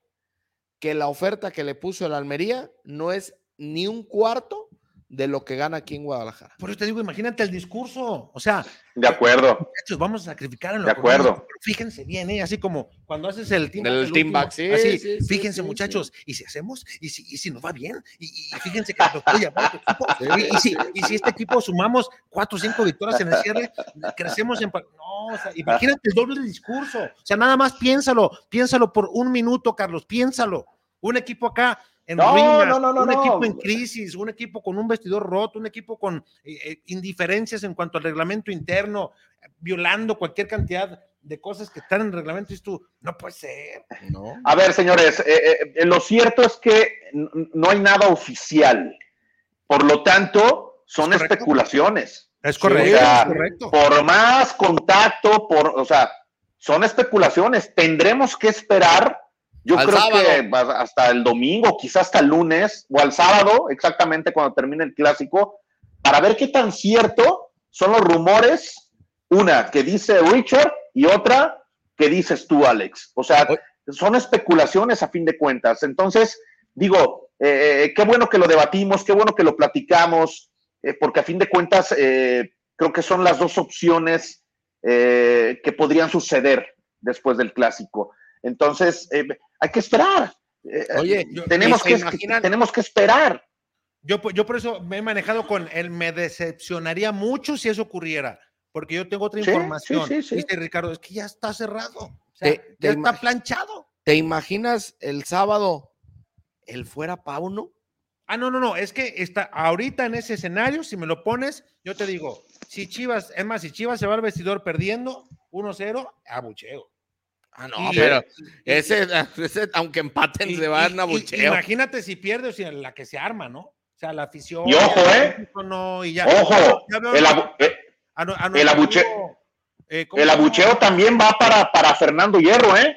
que la oferta que le puso el Almería no es ni un cuarto de lo que gana aquí en Guadalajara. Por eso te digo, imagínate el discurso. O sea, De acuerdo. muchachos, vamos a sacrificar en lo De acuerdo. pero fíjense bien, ¿eh? así como cuando haces el team el team back, sí, así, sí, sí, fíjense sí, muchachos, y si hacemos, y si, y si nos va bien, y, y fíjense que nos puede llamar otro equipo, y, y si, y si este equipo sumamos cuatro o cinco victorias en el cierre, crecemos en... No, o sea, imagínate el doble discurso, o sea, nada más piénsalo, piénsalo por un minuto, Carlos, piénsalo. Un equipo acá en No, ruinas, no, no, no, un equipo en crisis, un equipo con un vestidor roto, un equipo con eh, eh, indiferencias en cuanto al reglamento interno, violando cualquier cantidad de cosas que están en el reglamento. Y tú, no puede ser. ¿no? A ver, señores, eh, eh, lo cierto es que no hay nada oficial. Por lo tanto, son Es especulaciones. Es correcto, es correcto. Por más contacto, por, o sea, son especulaciones. Tendremos que esperar, yo creo sábado. que hasta el domingo, quizás hasta el lunes, o al sábado, exactamente cuando termine el clásico, para ver qué tan cierto son los rumores, una que dice Richard y otra que dices tú, Alex. O sea, son especulaciones a fin de cuentas. Entonces, digo, eh, qué bueno que lo debatimos, qué bueno que lo platicamos, eh, porque a fin de cuentas eh, creo que son las dos opciones que podrían suceder después del clásico. Entonces, hay que esperar. Oye, tenemos, que, tenemos que esperar. Yo, yo por eso me he manejado con él, me decepcionaría mucho si eso ocurriera, porque yo tengo otra información. Dice Ricardo, es que ya está cerrado, ya está planchado. ¿Te imaginas el sábado el fuera Pauno? Ah, no, no, no, es que está ahorita en ese escenario, si me lo pones, yo te digo, si Chivas, es más, si Chivas se va al vestidor perdiendo 1-0, abucheo. Ah, no, pero ese, aunque empaten, se van a abucheo. Imagínate si pierde o si la que se arma, ¿no? O sea, la afición. Y ojo, ¿eh? No, y ya, ojo, el, abucheo, el abucheo también va para, para Fernando Hierro, ¿eh?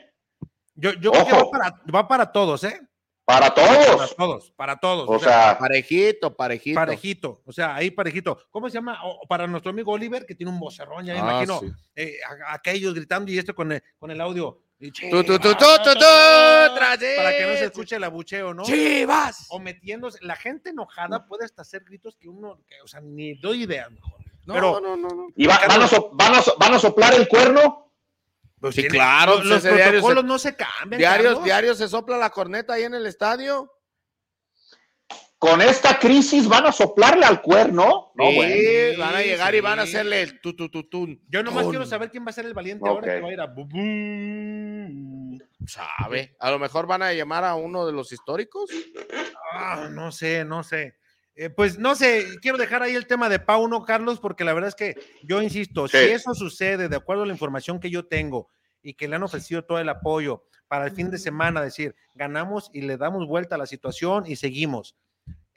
Yo, yo creo que va para, va para todos, ¿eh? Para todos. Para todos, para todos. O, sea, parejito, parejito. Parejito, o sea, ahí parejito. ¿Cómo se llama? para nuestro amigo Oliver, que tiene un vocerrón, ya me ah, imagino, eh, aquellos gritando y esto con el, con el audio. Tú, tú, tú, para que no se escuche el abucheo, ¿no? Chivas. O metiéndose. La gente enojada puede hasta hacer gritos que uno, o sea, ni doy idea mejor. No, Pero, no, no, no. ¿Y van, a van, a, van a soplar el cuerno? Pues sí, claro. Los, protocolos no se cambian. Diarios, diarios se sopla la corneta ahí en el estadio. Con esta crisis van a soplarle al cuerno. No, sí, van a llegar y van a hacerle el tu, tu, tu, Yo nomás quiero saber quién va a ser el valiente ahora que va a ir a. Sabe. A lo mejor van a llamar a uno de los históricos. Ah, no sé, no sé. Eh, pues no sé, quiero dejar ahí el tema de Pauno, Carlos, porque la verdad es que yo insisto, si eso sucede de acuerdo a la información que yo tengo y que le han ofrecido todo el apoyo para el fin de semana, decir, ganamos y le damos vuelta a la situación y seguimos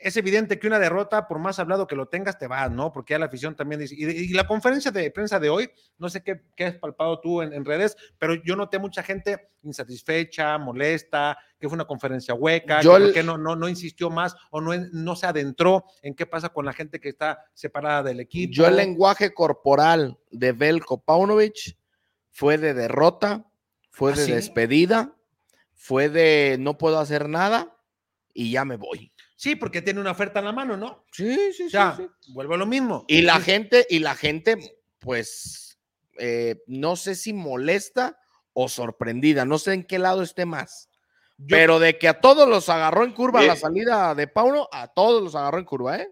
es evidente que una derrota, por más hablado que lo tengas, te vas, ¿no? Porque ya la afición también dice. Y, la conferencia de prensa de hoy, no sé qué, qué has palpado tú en, redes, pero yo noté mucha gente insatisfecha, molesta, que fue una conferencia hueca, que, no, no, no insistió más o no, no se adentró en qué pasa con la gente que está separada del equipo. Yo el lenguaje corporal de Belko Paunovic fue de derrota, fue ¿Ah, de despedida, fue de no puedo hacer nada y ya me voy. Sí, porque tiene una oferta en la mano, ¿no? Sí, sí, sí, sí. Vuelve a lo mismo. Y la gente, y la gente, pues, eh, no sé si molesta o sorprendida, no sé en qué lado esté más. pero de que a todos los agarró en curva la salida de Paulo, a todos los agarró en curva, ¿eh?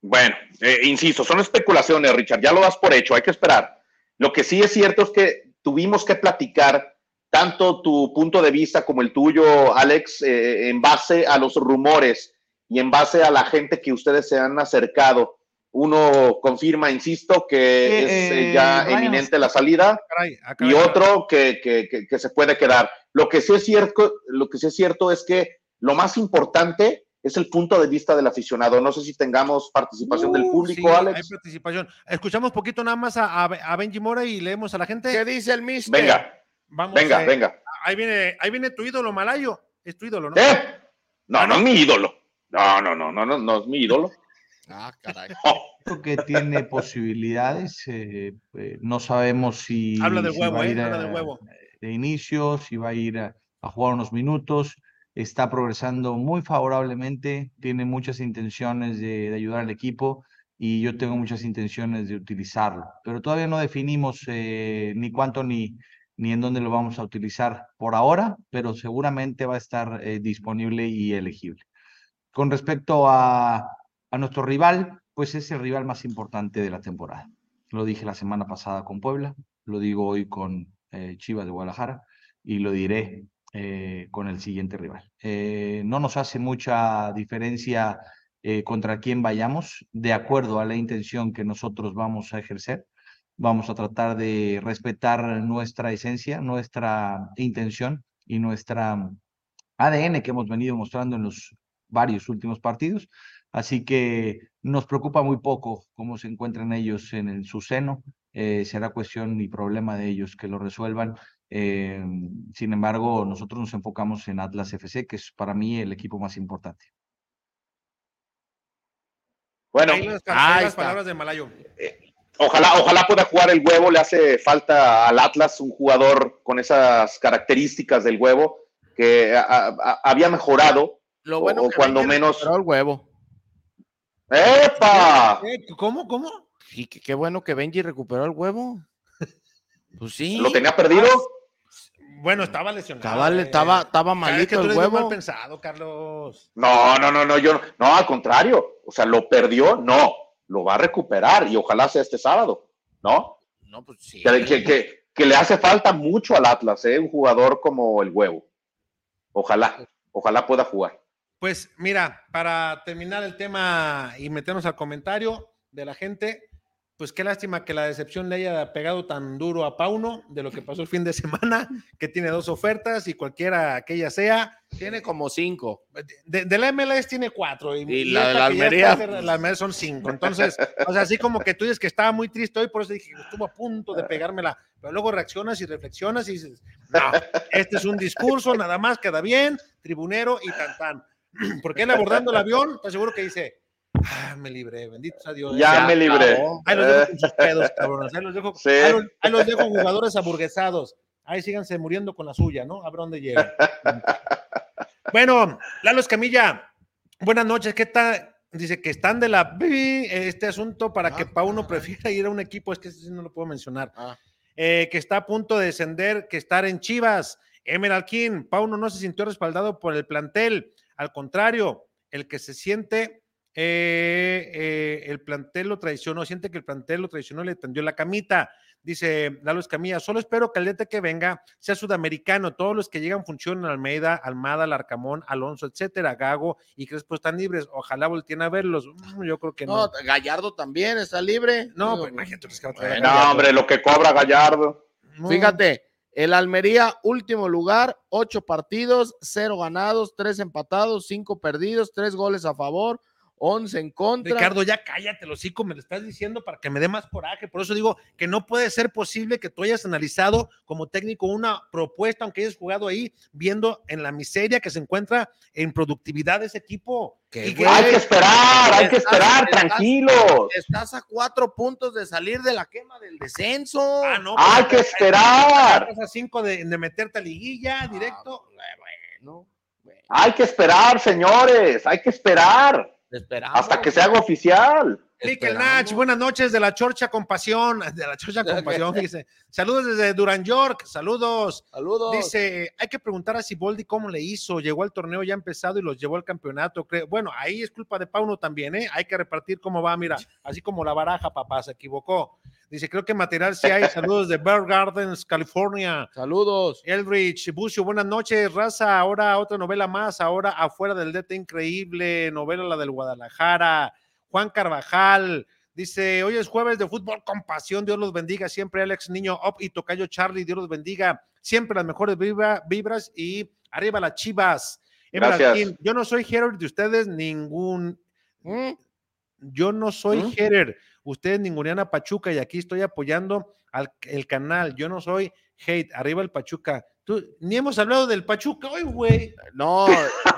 Bueno, eh, insisto, son especulaciones, Richard, ya lo das por hecho, hay que esperar. Lo que sí es cierto es que tuvimos que platicar tanto tu punto de vista como el tuyo, Alex, eh, en base a los rumores y en base a la gente que ustedes se han acercado. Uno confirma, insisto, que es eh, ya eminente la salida ah, y otro que, que, se puede quedar. Lo que sí es cierto, lo que sí es cierto es que lo más importante es el punto de vista del aficionado. No sé si tengamos participación del uh, público, Alex. Hay participación. Escuchamos poquito nada más a, a, Benji Mora y leemos a la gente. ¿Qué dice el mister? Venga venga, venga. Ahí viene, ahí viene tu ídolo malayo. Es tu ídolo, ¿no? ¿Eh? No, no, es mi ídolo. No, no, no, no, no, no es mi ídolo. Ah, caray. Creo que tiene posibilidades. Eh, eh, no sabemos si. Habla del huevo, eh, habla del huevo. De inicio, si va a ir a, jugar unos minutos. Está progresando muy favorablemente. Tiene muchas intenciones de, de, ayudar al equipo y yo tengo muchas intenciones de utilizarlo. Pero todavía no definimos ni cuánto ni, ni en dónde lo vamos a utilizar por ahora, pero seguramente va a estar eh, disponible y elegible. Con respecto a, nuestro rival, pues es el rival más importante de la temporada. Lo dije la semana pasada con Puebla, lo digo hoy con eh, Chivas de Guadalajara y lo diré eh, con el siguiente rival. no nos hace mucha diferencia contra quién vayamos, de acuerdo a la intención que nosotros vamos a ejercer vamos a tratar de respetar nuestra esencia, nuestra intención y nuestra ADN que hemos venido mostrando en los varios últimos partidos. Así que nos preocupa muy poco cómo se encuentran ellos en su seno. Eh, será cuestión y problema de ellos que lo resuelvan. Eh, sin embargo, nosotros nos enfocamos en Atlas FC, que es para mí el equipo más importante. Bueno, ahí las, palabras de Malayo. Eh, Ojalá, ojalá pueda jugar el huevo, le hace falta al Atlas un jugador con esas características del huevo que a- a- había mejorado, Lo bueno o que cuando menos- recuperó el huevo. ¡Epa! Eh, ¿Cómo? ¿Cómo? Sí, qué, qué bueno que Benji recuperó el huevo. Pues sí. ¿Lo tenía perdido? Bueno, estaba lesionado. Cabal, eh. estaba, estaba que malito tú el eres bien mal huevo. pensado, Carlos. No, no, no, no, yo no, no, al contrario. O sea, lo perdió, no, lo va a recuperar y ojalá sea este sábado, ¿no? No, pues sí. Que, que- que- que le hace falta mucho al Atlas, ¿eh? Un jugador como el huevo. Ojalá, ojalá pueda jugar. Pues mira, para terminar el tema y meternos al comentario de la gente, pues qué lástima que la decepción le haya pegado tan duro a Pauno de lo que pasó el fin de semana, que tiene dos ofertas y cualquiera que ella sea. Tiene como cinco. De, de la MLS tiene cuatro y, Y y la de la que Almería. está la Almería son cinco. Entonces, o sea, así como que tú dices que estaba muy triste hoy, por eso dije, estuvo a punto de pegármela, pero luego reaccionas y reflexionas y dices, no, este es un discurso, nada más queda bien, tribunero y tan tan. Porque él abordando el avión, te seguro que dice, ah, me libré, bendito sea Dios. Ya, ya me libré. Ahí los dejo con sus pedos, cabrones. Ahí los dejo, Sí. ahí los, ahí los dejo jugadores aburguesados. Ahí síganse muriendo con la suya, ¿no? A ver dónde llegan. bueno, Lalo Escamilla, buenas noches. ¿Qué tal? Dice que están de la este asunto para que Ah, Pauno prefiera ir a un equipo, es que ese sí no lo puedo mencionar. Ah. Eh, que está a punto de descender, que estar en Chivas. Emerald King, Pauno no se sintió respaldado por el plantel. Al contrario, el que se siente, eh, eh, el plantel lo traicionó, siente que el plantel lo traicionó, le tendió la camita. Dice Lalo Escamilla, solo espero que el DT que venga sea sudamericano. Todos los que llegan funcionan, Almeida, Almada, Larcamón, Alonso, etcétera, Gago y Crespo están libres. Ojalá volteen a verlos. Mm, Yo creo que no. No, Gallardo también está libre. No, Digo, pues imagínate los que va a traer a Bueno, Gallardo. No, hombre, lo que cobra Gallardo. No. Fíjate, el Almería, último lugar, ocho partidos, cero ganados, tres empatados, cinco perdidos, tres goles a favor, once en contra. Ricardo, ya cállate, los hocico, me lo estás diciendo para que me dé más coraje. Por eso digo que no puede ser posible que tú hayas analizado como técnico una propuesta, aunque hayas jugado ahí, viendo en la miseria que se encuentra en productividad de ese equipo. Que, Hay que esperar, hay que esperar, estás- tranquilos. Estás a cuatro puntos de salir de la quema del descenso. Ah, no, Hay que esperar. Estás a cinco de, de meterte a liguilla directo. Bueno, bueno, Hay que esperar, señores. Hay que esperar hasta que se haga oficial. Esperamos. Nach, buenas noches de la Chorcha Compasión, de la Chorcha Compasión, dice. Saludos desde Duran York, saludos. Saludos. Dice, hay que preguntar a Siboldi cómo le hizo, llegó al torneo ya empezado y los llevó al campeonato, creo. Bueno, ahí es culpa de Pauno también, ¿eh? Hay que repartir cómo va, mira, así como la baraja, papá, se equivocó. Dice, creo que material sí hay. Saludos de Bear Gardens, California. Saludos. Elrich, Bucio, buenas noches, raza. Ahora otra novela más, ahora afuera del DT increíble, novela la del Guadalajara. Juan Carvajal dice: Hoy es jueves de fútbol con pasión, Dios los bendiga. Siempre Alex Niño Up y Tocayo Charlie, Dios los bendiga. Siempre las mejores vibra- vibras y arriba las chivas. Gracias. Yo no soy hater de ustedes, ningún. Mm, Yo no soy ¿Mm? hater. Ustedes ningunean a Pachuca y aquí estoy apoyando al el canal. Yo no soy hate. Arriba el Pachuca. Tú, ni hemos hablado del Pachuca hoy, güey. No,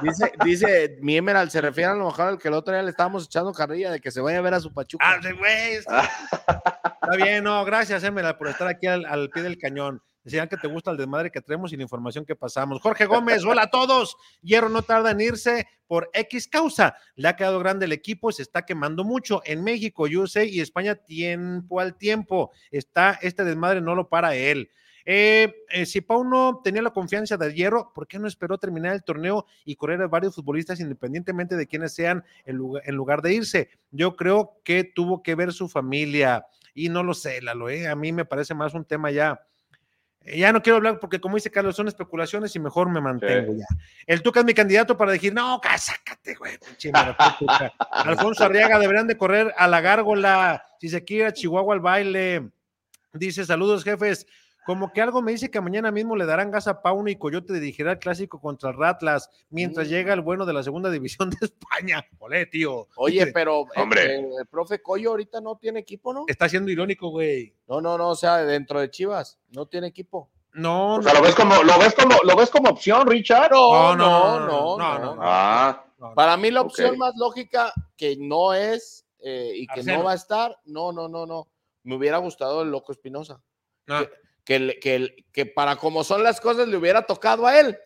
dice, dice mi Emerald, se refiere a lo mejor al que el otro día le estábamos echando carrilla de que se vaya a ver a su Pachuca. Ah, güey. es- Está bien, no, gracias, Emerald, por estar aquí al, al pie del cañón. Decían que te gusta el desmadre que traemos y la información que pasamos. Jorge Gómez, hola a todos. Hierro no tarda en irse por X causa. Le ha quedado grande el equipo, se está quemando mucho. En México, USA y España, tiempo al tiempo. Está este desmadre, no lo para él. Eh, eh, si Pauno tenía la confianza de Hierro, ¿por qué no esperó terminar el torneo y correr a varios futbolistas independientemente de quiénes sean en lugar, en lugar de irse? Yo creo que tuvo que ver su familia y no lo sé, Lalo, ¿eh? a mí me parece más un tema ya. eh, Ya no quiero hablar porque, como dice Carlos, son especulaciones y mejor me mantengo ya. El Tuca es mi candidato para decir, no, sácate, güey. pinche Marapé Tuca". Alfonso Arriaga deberían de correr a la gárgola. Si se quiere a Chihuahua al baile. Dice, saludos, jefes. Como que algo me dice que mañana mismo le darán gas a Pauno y Coyote dirigirá el clásico contra el Ratlas mientras Mm. llega el bueno de la segunda división de España. Olé, tío. Oye, pero eh, Hombre. eh, el profe Coyo ahorita no tiene equipo, ¿no? Está siendo irónico, güey. No, no, no, o sea, dentro de Chivas, no tiene equipo. No, O sea, lo ves como, lo ves como, lo ves como opción, Richard. No, no, no, no, no, no, no. no. Ah. Para mí la opción más lógica que no es eh, y que Arcelo. no va a estar, no, no, no, no. me hubiera gustado el Loco Espinosa. Ah, Que, que, el- que para como son las cosas le hubiera tocado a él.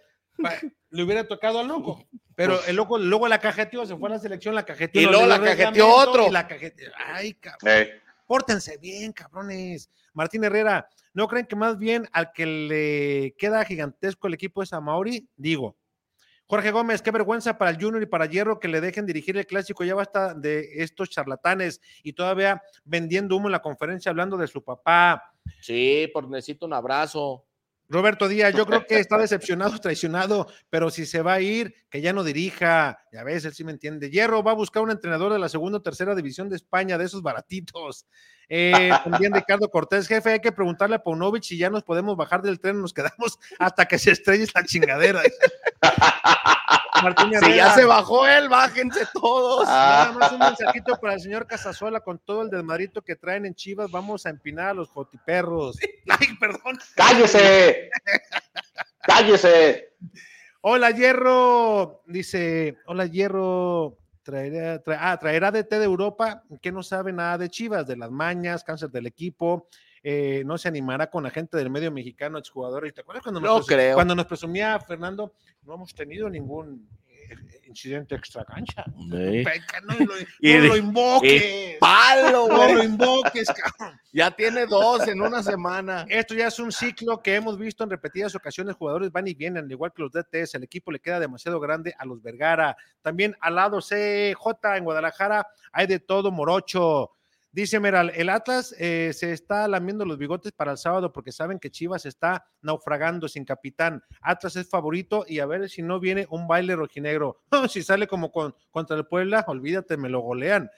le hubiera tocado al loco. Pero el loco luego la cajeteó, se fue a la selección, la cajeteó. Y no luego la cajeteó otro. y la cajeteó. Ay, cabrón. Eh, Pórtense bien, cabrones. Martín Herrera, ¿no creen que más bien al que le queda gigantesco el equipo es a Mauri? Digo. Jorge Gómez, qué vergüenza para el Junior y para Hierro que le dejen dirigir el clásico. Ya basta de estos charlatanes y todavía vendiendo humo en la conferencia hablando de su papá. Sí, por necesito un abrazo. Roberto Díaz, yo creo que está decepcionado, traicionado, pero si se va a ir, que ya no dirija. Ya ves, él sí me entiende. Hierro va a buscar un entrenador de la segunda o tercera división de España, de esos baratitos. Eh, también Ricardo Cortés, jefe, hay que preguntarle a Paunovic si ya nos podemos bajar del tren, nos quedamos hasta que se estrelle esta chingadera. Martín Si ya se bajó él, bájense todos. Nada más un mensajito para el señor Casasola con todo el desmadrito que traen en Chivas. Vamos a empinar a los jotiperros. Ay, perdón. ¡Cállese! ¡Cállese! Hola, Hierro. Dice, hola, Hierro. Traerá, tra- ah, traerá de té de Europa que no sabe nada de Chivas, de las mañas, cáncer del equipo. Eh, no se animará con la gente del medio mexicano, exjugadores. ¿Te acuerdas cuando No nos, creo. cuando nos presumía Fernando? No hemos tenido ningún eh, incidente extra cancha. Sí. No, lo, Y no de- lo invoques. Palo, No lo güey. invoques, cabrón. Ya tiene dos en una semana. Esto ya es un ciclo que hemos visto en repetidas ocasiones. Jugadores van y vienen, al igual que los DTs. El equipo le queda demasiado grande a los Vergara. También al lado CJ en Guadalajara hay de todo morocho. Dice Meral, el Atlas eh, se está lamiendo los bigotes para el sábado porque saben que Chivas está naufragando sin capitán. Atlas es favorito y a ver si no viene un baile rojinegro. si sale como con, contra el Puebla, olvídate, me lo golean.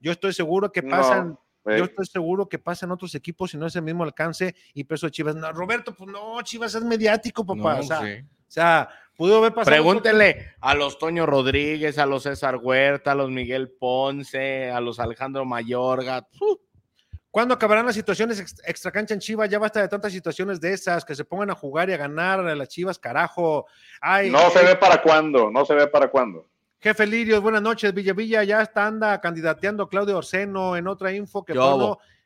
Yo estoy seguro que pasan yo estoy seguro que pasan otros equipos y no es el mismo alcance y peso de Chivas. No, Roberto, pues no, Chivas es mediático, papá. No, o, sea, sí. o sea, pudo haber pasado. Pregúntenle a los Toño Rodríguez, a los César Huerta, a los Miguel Ponce, a los Alejandro Mayorga. ¡Uf! ¿Cuándo acabarán las situaciones ex- extracancha en Chivas? Ya basta de tantas situaciones de esas, que se pongan a jugar y a ganar a las Chivas, carajo. Ay, no se ve para cuándo, no se ve para cuándo. Jefe Lirios, buenas noches. Villa Villa ya está anda candidateando Claudio Orseno en otra info que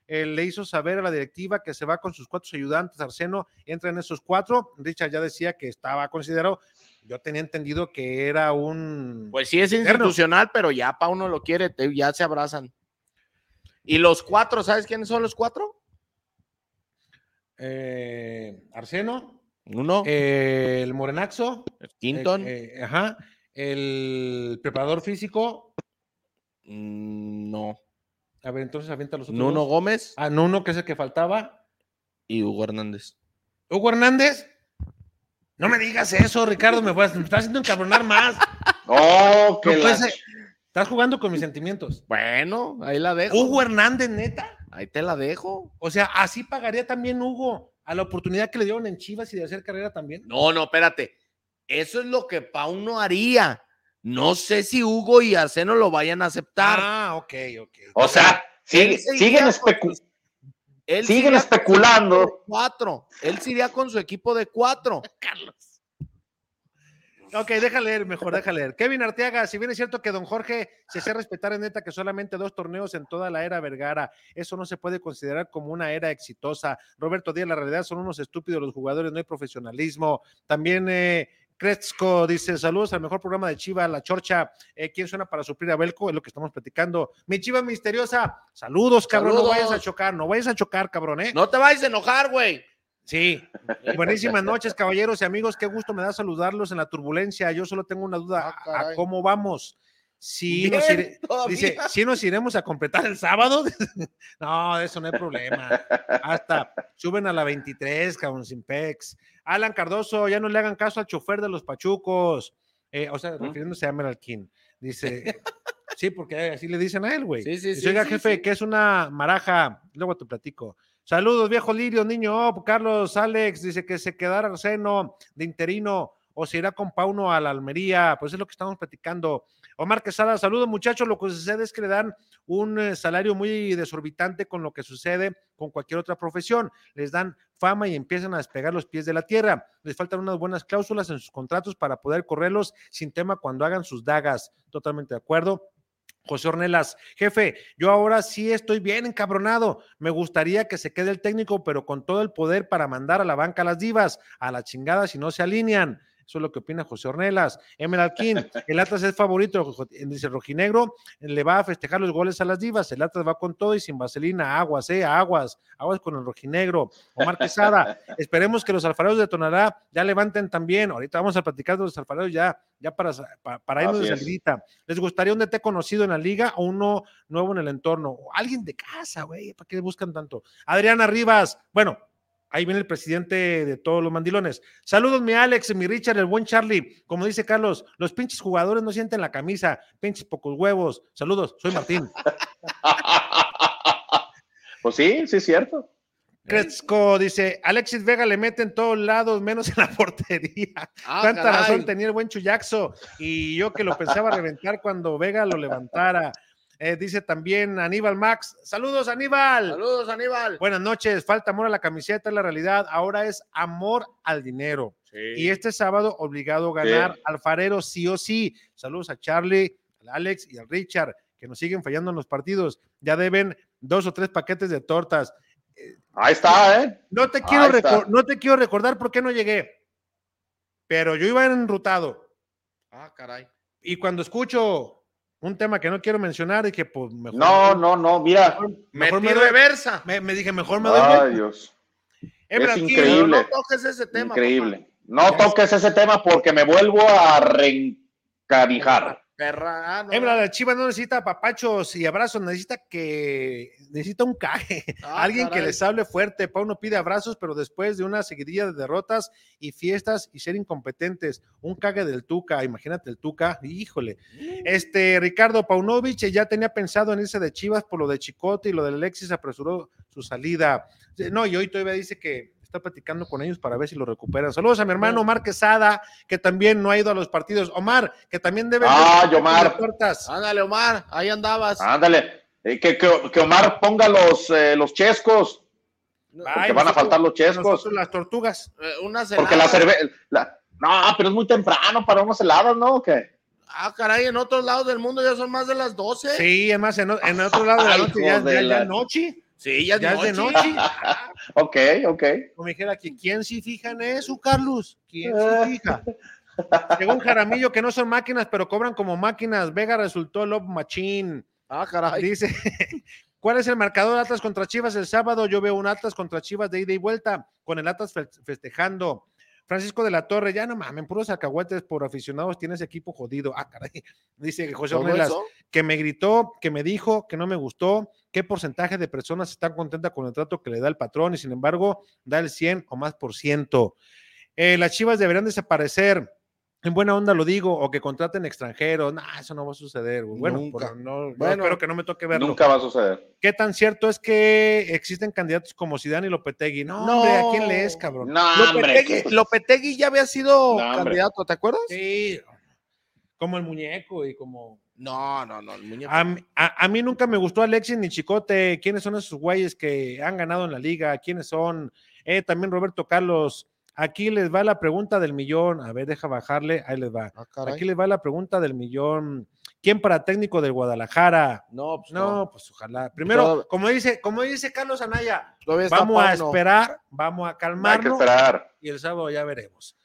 eh, le hizo saber a la directiva que se va con sus cuatro ayudantes. Arseno entra en esos cuatro. Richard ya decía que estaba considerado. Yo tenía entendido que era un. Pues sí es Interno. institucional, pero ya pa' uno lo quiere, te- ya se abrazan. Y los cuatro, ¿sabes quiénes son los cuatro? eh, Arseno, Uno, eh, el Morenaxo, Quinton, eh, eh, ajá, el preparador físico. mm, no, A ver, entonces avienta los otros. Nuno dos. Gómez Ah, Nuno, que es el que faltaba. y Hugo Hernández. Hugo Hernández. No me digas eso, Ricardo, me, estás haciendo encabronar más. Oh, que No la. Estás jugando con mis sentimientos. Bueno, ahí la dejo. Hugo Hernández, neta. Ahí te la dejo. O sea, así pagaría también Hugo a la oportunidad que le dieron en Chivas y de hacer carrera también. No, no, espérate. Eso es lo que Pauno haría. No sé si Hugo y Arseno lo vayan a aceptar. Ah, ok, ok. O sea, sigue- siguen, iría con especu- sus- él siguen especulando. Cuatro. Él se iría con su equipo de cuatro. Ok, deja leer, mejor, deja leer. Kevin Arteaga, si bien es cierto que don Jorge se hacía respetar en neta que solamente dos torneos en toda la era Vergara, eso no se puede considerar como una era exitosa. Roberto Díaz, la realidad son unos estúpidos los jugadores, no hay profesionalismo. También eh, Kretzko dice, saludos al mejor programa de Chiva, La Chorcha. Eh, ¿Quién suena para suplir a Belco? Es lo que estamos platicando. Mi Chiva misteriosa, saludos, cabrón, no vayas a chocar, no vayas a chocar, cabrón, ¿eh? No te vayas a enojar, güey. Sí. Buenísimas noches, caballeros y amigos. Qué gusto me da saludarlos en la turbulencia. Yo solo tengo una duda. Ah, ¿A cómo vamos? Sí, nos dice, ¿sí nos iremos a completar el sábado? no, de eso no hay problema. Hasta suben a la 23, cabrón, sin pex. Alan Cardoso, ya no le hagan caso al chofer de los pachucos. Eh, o sea, refiriéndose a Emerald King. Dice, sí, porque así le dicen a él, güey. Sí, sí, sí, Oiga, jefe, que es una maraja. Luego te platico. Saludos, viejo Lirio, niño. Oh, Carlos Alex dice que se quedará Arseno de interino o se irá con Pauno a la Almería. Pues es lo que estamos platicando. Omar Quesada, saludos muchachos. Lo que sucede es que le dan un eh, salario muy desorbitante con lo que sucede con cualquier otra profesión. Les dan fama y empiezan a despegar los pies de la tierra. Les faltan unas buenas cláusulas en sus contratos para poder correrlos sin tema cuando hagan sus dagas. Totalmente de acuerdo. José Ornelas, jefe, yo ahora sí estoy bien encabronado. Me gustaría que se quede el técnico, pero con todo el poder para mandar a la banca a las divas, a la chingada si no se alinean. Eso es lo que opina José Ornelas. Emerald King, el Atlas es favorito, dice Rojinegro, le va a festejar los goles a las divas. El Atlas va con todo y sin vaselina, aguas, eh, aguas, aguas con el Rojinegro. Omar Quesada, esperemos que los alfareros de Tonalá ya levanten también. Ahorita vamos a platicar de los alfareros ya, ya para, para, para irnos de salidita. ¿Les gustaría un DT conocido en la liga o uno nuevo en el entorno? O alguien de casa, güey, ¿para qué buscan tanto? Adriana Rivas, bueno, Ahí viene el presidente de todos los mandilones. Saludos, mi Alex, mi Richard, el buen Charlie. Como dice Carlos, los pinches jugadores no sienten la camisa, pinches pocos huevos. Saludos, soy Martín. pues sí, sí es cierto. Cresco dice, Alexis Vega le mete en todos lados, menos en la portería. Ah, Tanta razón tenía el buen Chuyaxo. Y yo que lo pensaba reventar cuando Vega lo levantara. Eh, dice también Aníbal Max. Saludos, Aníbal. Saludos, Aníbal. Buenas noches. Falta amor a la camiseta, la realidad. Ahora es amor al dinero. Y este sábado, obligado a ganar alfarero sí o sí. Saludos a Charlie, al Alex y al Richard, que nos siguen fallando en los partidos. Ya deben dos o tres paquetes de tortas. Ahí está, ¿eh? No te quiero, no te quiero recordar por qué no llegué, pero yo iba enrutado. Ah, caray. Y cuando escucho un tema que no quiero mencionar y que pues mejor. No, no, no, mira. Mejor, me reversa. Me, me, dije, mejor me doy. Ay, Dios. es increíble. No toques ese tema. Increíble. No toques ese tema porque me vuelvo a reencarijar. Perra, no. la Chiva no necesita papachos y abrazos, necesita que necesita un caje, ah, alguien que les hable fuerte. Pau no pide abrazos, pero después de una seguidilla de derrotas y fiestas y ser incompetentes, un cague del Tuca, imagínate el Tuca, híjole. Mm. Este Ricardo Paunovic ya tenía pensado en irse de Chivas por lo de Chicote y lo de Alexis apresuró su salida. No, y hoy todavía dice que está platicando con ellos para ver si lo recuperan. Saludos a mi hermano Omar Quesada, que también no ha ido a los partidos. Omar, que también debe. Ah, Omar. Ándale, Omar, ahí andabas. Ándale, eh, que, que, Omar ponga los, eh, los chescos. porque van a faltar los chescos. Las tortugas. Eh, unas porque la cerveza. No, pero es muy temprano para unos helados, ¿no? ¿O qué? Ah, caray, en otros lados del mundo ya son más de las 12. Sí, además en, en otro lado de la noche ya, ya, ya noche. Sí, ya, ya es de noche. ok, ok. Como dijera que quién sí fija en eso, Carlos. ¿Quién sí fija? Según Jaramillo, que no son máquinas, pero cobran como máquinas. Vega resultó Love Machine. Ah, caray. Dice, ¿cuál es el marcador de Atlas contra Chivas el sábado? Yo veo un Atlas contra Chivas de ida y vuelta, con el Atlas festejando. Francisco de la Torre, ya no mames, puros acahuetes por aficionados, tienes equipo jodido. Ah, caray. Dice José Ornelas, que me gritó, que me dijo que no me gustó, qué porcentaje de personas están contentas con el trato que le da el patrón y sin embargo da el 100 o más por ciento. Eh, las chivas deberían desaparecer en buena onda lo digo, o que contraten extranjeros, no, eso no va a suceder. Bueno, no, bueno, espero que no me toque verlo. Nunca va a suceder. ¿Qué tan cierto es que existen candidatos como Zidane y Lopetegui? No, hombre, ¿a quién lees, cabrón? No, Lopetegui, Lopetegui ya había sido candidato, ¿te acuerdas? Sí, como el muñeco y como... No, no, no, el muñeco. A, a, mí nunca me gustó Alexis ni Chicote. ¿Quiénes son esos güeyes que han ganado en la liga? ¿Quiénes son? Eh, también Roberto Carlos Aquí les va la pregunta del millón. A ver, deja bajarle. Ahí les va. Ah, Aquí les va la pregunta del millón. ¿Quién para técnico del Guadalajara? No, pues no, pues ojalá. Primero, como dice, como dice Carlos Anaya, vamos a esperar, vamos a calmarnos. Y el sábado ya veremos.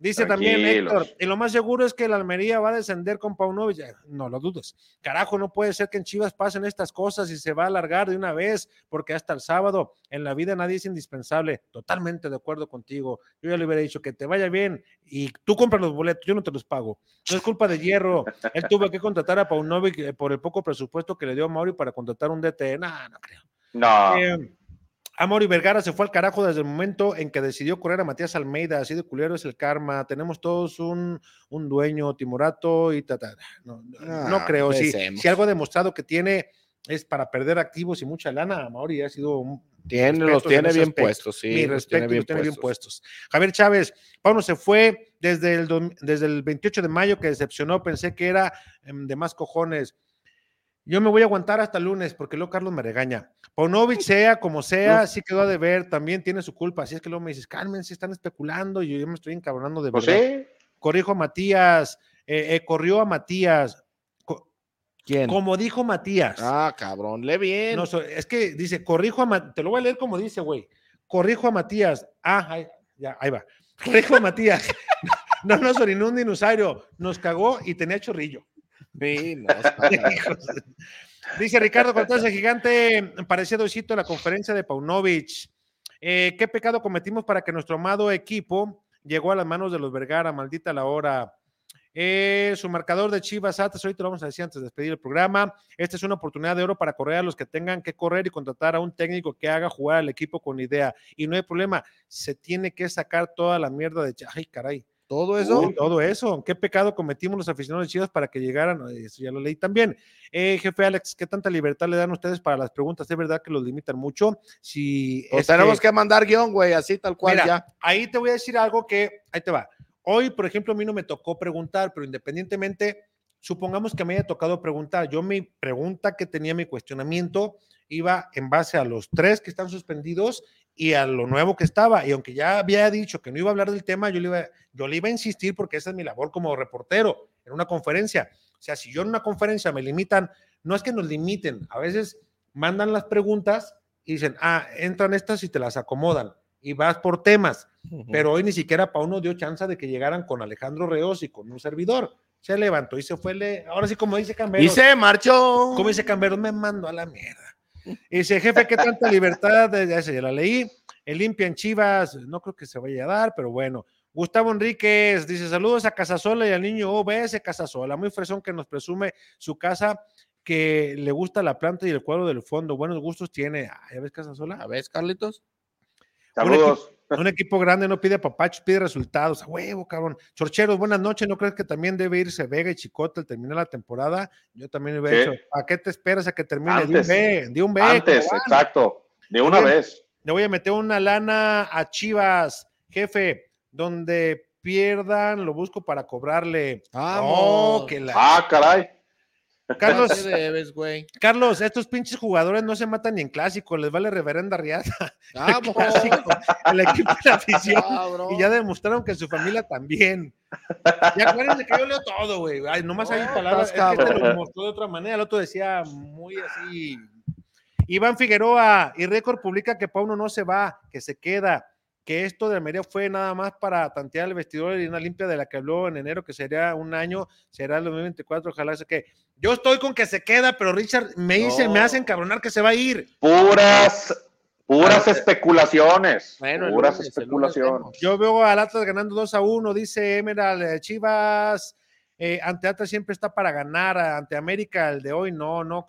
Dice también Héctor, y lo más seguro es que el Almería va a descender con Paunovic. No lo dudes. Carajo, no puede ser que en Chivas pasen estas cosas y se va a alargar de una vez, porque hasta el sábado en la vida nadie es indispensable. Totalmente de acuerdo contigo. Yo ya le hubiera dicho que te vaya bien y tú compras los boletos, yo no te los pago. No es culpa de Hierro. Él tuvo que contratar a Paunovic eh, por el poco presupuesto que le dio a Mauri para contratar un DT. No, no creo. No. Eh, Amor y Vergara se fue al carajo desde el momento en que decidió correr a Matías Almeida, así de culero es el karma, tenemos todos un, un dueño, Timorato y ta, No, no ah, creo, si, si, algo ha demostrado que tiene es para perder activos y mucha lana, Mauri ha sido un... Tiene, los tiene bien puestos, sí. Mi respeto, los tiene, bien, puestos. Javier Chávez, Pauno se fue desde el, desde el 28 de mayo que decepcionó, pensé que era em, de más cojones. Yo me voy a aguantar hasta el lunes porque luego Carlos me regaña. Ponovich, sea como sea, sí quedó de ver, también tiene su culpa. Así es que luego me dices, Carmen, si están especulando y yo me estoy encabronando de pues verdad. Corrijo a Matías, eh, eh, corrió a Matías. ¿Quién? Como dijo Matías. Ah, cabrón, lee bien. No, es que dice, corrijo a Matías, te lo voy a leer como dice, güey. Corrijo a Matías. Ah, ahí, ya, ahí va. Corrijo a Matías. No nos orinó un dinosaurio, nos cagó y tenía chorrillo. Sí, no, Dice Ricardo Cortés, el gigante parecía Doisito en la conferencia de Paunovic. Eh, ¿Qué pecado cometimos para que nuestro amado equipo llegó a las manos de los Vergara? Maldita la hora. Eh, su marcador de Chivas Atlas, ahorita lo vamos a decir antes de despedir el programa. Esta es una oportunidad de oro para correr a los que tengan que correr y contratar a un técnico que haga jugar al equipo con idea. Y no hay problema, se tiene que sacar toda la mierda de. Ay, caray. Todo eso. Uy, todo eso. ¿Qué pecado cometimos los aficionados de Chivas para que llegaran? Eso ya lo leí también. Eh, jefe Alex, ¿qué tanta libertad le dan ustedes para las preguntas? ¿Es verdad que los limitan mucho? Si Pues es tenemos que... mandar guion, güey, así tal cual Mira, ya. ahí te voy a decir algo que, ahí te va. Hoy, por ejemplo, a mí no me tocó preguntar, pero independientemente, supongamos que me haya tocado preguntar. Yo mi pregunta que tenía, mi cuestionamiento, iba en base a los tres que están suspendidos y a lo nuevo que estaba. Y aunque ya había dicho que no iba a hablar del tema, yo le iba, yo le iba a insistir porque esa es mi labor como reportero en una conferencia. O sea, si yo en una conferencia me limitan, no es que nos limiten, a veces mandan las preguntas y dicen, ah, entran estas y te las acomodan y vas por temas. Pero hoy ni siquiera Pauno dio chance de que llegaran con Alejandro Reos y con un servidor. Se levantó y se fue. Le... Ahora sí, como dice Camberos, Y se marchó. como dice Camberos, me mando a la mierda. Dice, jefe, ¿qué tanta libertad? Ya esa ya la leí. El limpia en Chivas, no creo que se vaya a dar, pero bueno. Gustavo Enríquez dice: Saludos a Casasola y al niño OBS Casasola, muy fresón que nos presume su casa, que le gusta la planta y el cuadro del fondo. Buenos gustos tiene. Ah, ¿Ya ves, Casasola? ¿A ves, Carlitos? Saludos. Un equipo grande no pide papachos, pide resultados. A huevo, cabrón. Chorcheros, buenas noches. ¿No crees que también debe irse Vega y Chicote al terminar la temporada? Yo también hubiera Sí. dicho, ¿a qué te esperas a que termine? Antes. de un B, de un B. Antes, exacto. De una Oye, vez. Le voy a meter una lana a Chivas, jefe, donde pierdan, lo busco para cobrarle. Vamos. Oh, que la- Ah, caray. Carlos, ¿Qué debes, güey? Carlos, estos pinches jugadores no se matan ni en clásico, les vale reverenda riata. Vamos. Clásico, el equipo de la afición. Cabrón. Y ya demostraron que su familia también. Ya acuérdense que yo leo todo, güey. Ay, nomás hay palabras. Es que te cabrón. lo mostró de otra manera. El otro decía muy así. Iván Figueroa y Récord publica que Pauno no se va, que se queda. Que esto de Almería fue nada más para tantear el vestidor y una limpia de la que habló en enero, que sería un año, será el 2024. Ojalá se que. Yo estoy con que se queda, pero Richard me dice, No. me hacen cabronar que se va a ir. Puras, puras Ah, especulaciones. Bueno, puras lunes, especulaciones. Yo veo al Atlas ganando 2 a 1, dice Emerald eh, Chivas. eh, ante Atlas siempre está para ganar, ante América el de hoy no, no,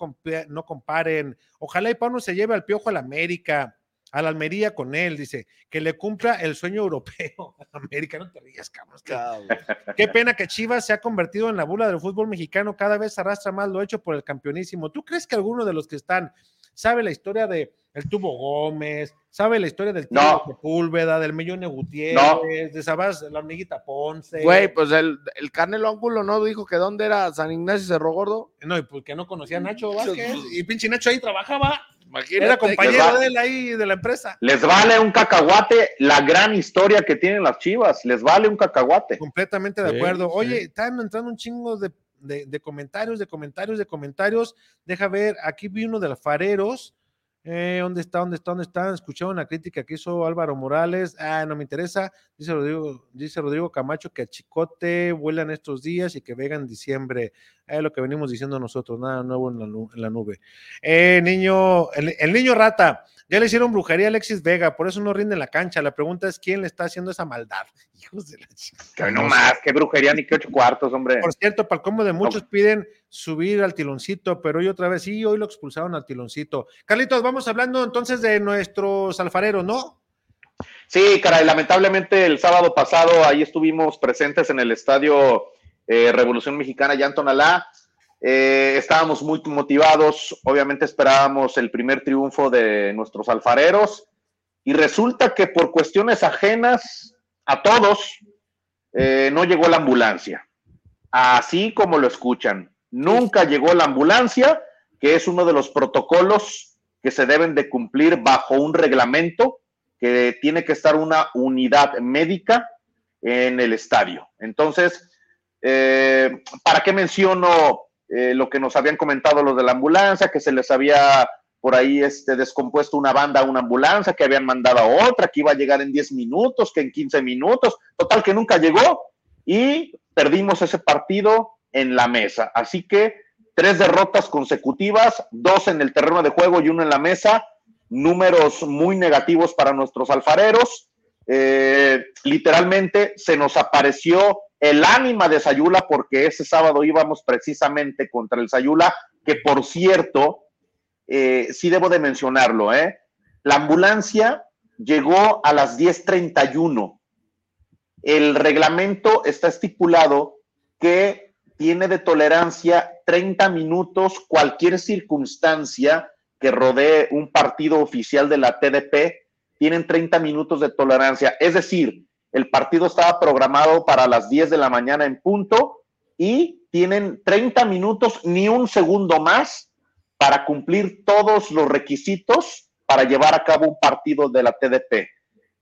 no comparen. Ojalá y Pauno se lleve al piojo al América, a la Almería con él, dice, que le cumpla el sueño europeo. América, no te rías, cabrón. que-. Qué pena que Chivas se ha convertido en la bula del fútbol mexicano, cada vez arrastra más lo hecho por el campeonísimo. ¿Tú crees que alguno de los que están sabe la historia de el Tubo Gómez, sabe la historia del No. Tubo Sepúlveda, del Millone Gutiérrez, de Sabás, la hormiguita Ponce? Güey, pues el, el Canelo Ángulo no dijo que dónde era San Ignacio Cerro Gordo. No, y porque no conocía a Nacho Vázquez, y pinche Nacho ahí trabajaba, Imagínate. era Les compañero de él ahí de la empresa. Les vale un cacahuate la gran historia que tienen las chivas. Les vale un cacahuate. Completamente de Sí, acuerdo. sí. Oye, están entrando un chingo de, de- de comentarios, de comentarios, de comentarios. Deja ver, aquí vi uno de los fareros. Eh, ¿Dónde está? ¿Dónde está? ¿Dónde está? Escucharon una crítica que hizo Álvaro Morales. Ah, no me interesa. Dice Rodrigo, dice Rodrigo Camacho que a Chicote vuelan estos días y que Vega en diciembre. Es lo que venimos diciendo nosotros, nada nuevo en la, la nube. Eh, niño, el, el niño rata, ya le hicieron brujería a Alexis Vega, por eso no rinde en la cancha. La pregunta es quién le está haciendo esa maldad. Hijos de la chica. Que no más, qué brujería ni qué ocho cuartos, hombre. Por cierto, para el combo de muchos piden subir al tiloncito, pero hoy otra vez sí, hoy lo expulsaron al tiloncito. Carlitos, vamos hablando entonces de nuestros alfareros, ¿no? Sí, caray, lamentablemente el sábado pasado ahí estuvimos presentes en el estadio eh, Revolución Mexicana allá en Tonalá. Eh, estábamos muy motivados, obviamente esperábamos el primer triunfo de nuestros alfareros y resulta que por cuestiones ajenas a todos eh, no llegó la ambulancia. Así como lo escuchan, nunca llegó la ambulancia, que es uno de los protocolos que se deben de cumplir bajo un reglamento que tiene que estar una unidad médica en el estadio. Entonces, eh, ¿para qué menciono eh, lo que nos habían comentado los de la ambulancia, que se les había por ahí este, descompuesto una banda una ambulancia, que habían mandado a otra, que iba a llegar en 10 minutos, que en 15 minutos, total que nunca llegó y perdimos ese partido en la mesa. Así que tres derrotas consecutivas, dos en el terreno de juego y uno en la mesa, números muy negativos para nuestros alfareros. Eh, literalmente se nos apareció el ánima de Sayula porque ese sábado íbamos precisamente contra el Sayula, que por cierto, eh, sí debo de mencionarlo, ¿eh? La ambulancia llegó a las 10.31. El reglamento está estipulado que tiene de tolerancia 30 minutos cualquier circunstancia que rodee un partido oficial de la TDP, tienen 30 minutos de tolerancia. Es decir, el partido estaba programado para las 10 de la mañana en punto y tienen 30 minutos, ni un segundo más, para cumplir todos los requisitos para llevar a cabo un partido de la TDP.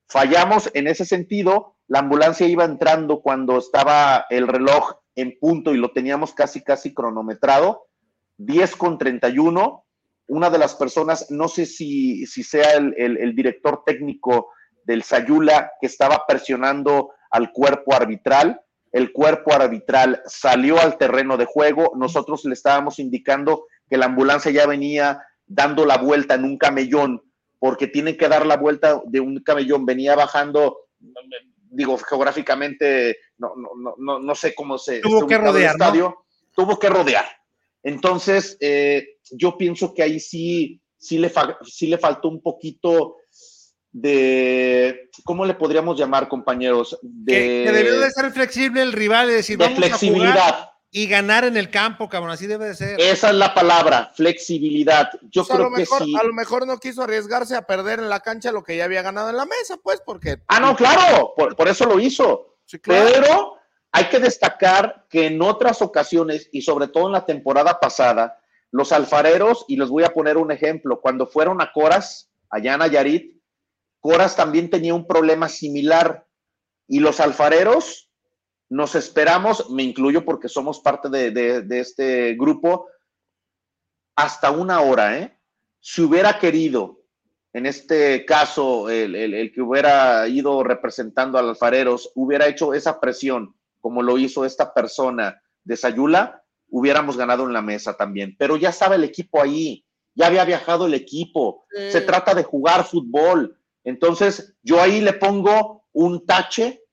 Fallamos en ese sentido, la ambulancia iba entrando cuando estaba el reloj en punto y lo teníamos casi, casi cronometrado, 10 con 31. Una de las personas, no sé si, si sea el, el, director técnico del Sayula que estaba presionando al cuerpo arbitral. El cuerpo arbitral salió al terreno de juego. Nosotros le estábamos indicando que la ambulancia ya venía dando la vuelta en un camellón, porque tiene que dar la vuelta de un camellón. Venía bajando digo, geográficamente, no, no, no, no sé cómo se... Tuvo que rodear, el estadio, tuvo que rodear. Entonces, eh, yo pienso que ahí sí, sí le, sí le faltó un poquito de, ¿cómo le podríamos llamar, compañeros? De, que, debió de ser flexible el rival, es decir, de flexibilidad y ganar en el campo, cabrón, así debe de ser. Esa es la palabra, flexibilidad. Yo creo a lo mejor, que sí. A lo mejor no quiso arriesgarse a perder en la cancha lo que ya había ganado en la mesa, pues, porque. Ah, no, claro, por, eso lo hizo. Pero hay que destacar que en otras ocasiones, y sobre todo en la temporada pasada, los alfareros, y les voy a poner un ejemplo, cuando fueron a Coras, allá en Nayarit, Coras también tenía un problema similar. Y los alfareros nos esperamos, me incluyo porque somos parte de, este grupo, hasta una hora, ¿eh? Si hubiera querido, en este caso, el, que hubiera ido representando a los alfareros, hubiera hecho esa presión, como lo hizo esta persona de Sayula, hubiéramos ganado en la mesa también. Pero ya estaba el equipo ahí, ya había viajado el equipo, se trata de jugar fútbol. Entonces, yo ahí le pongo un tache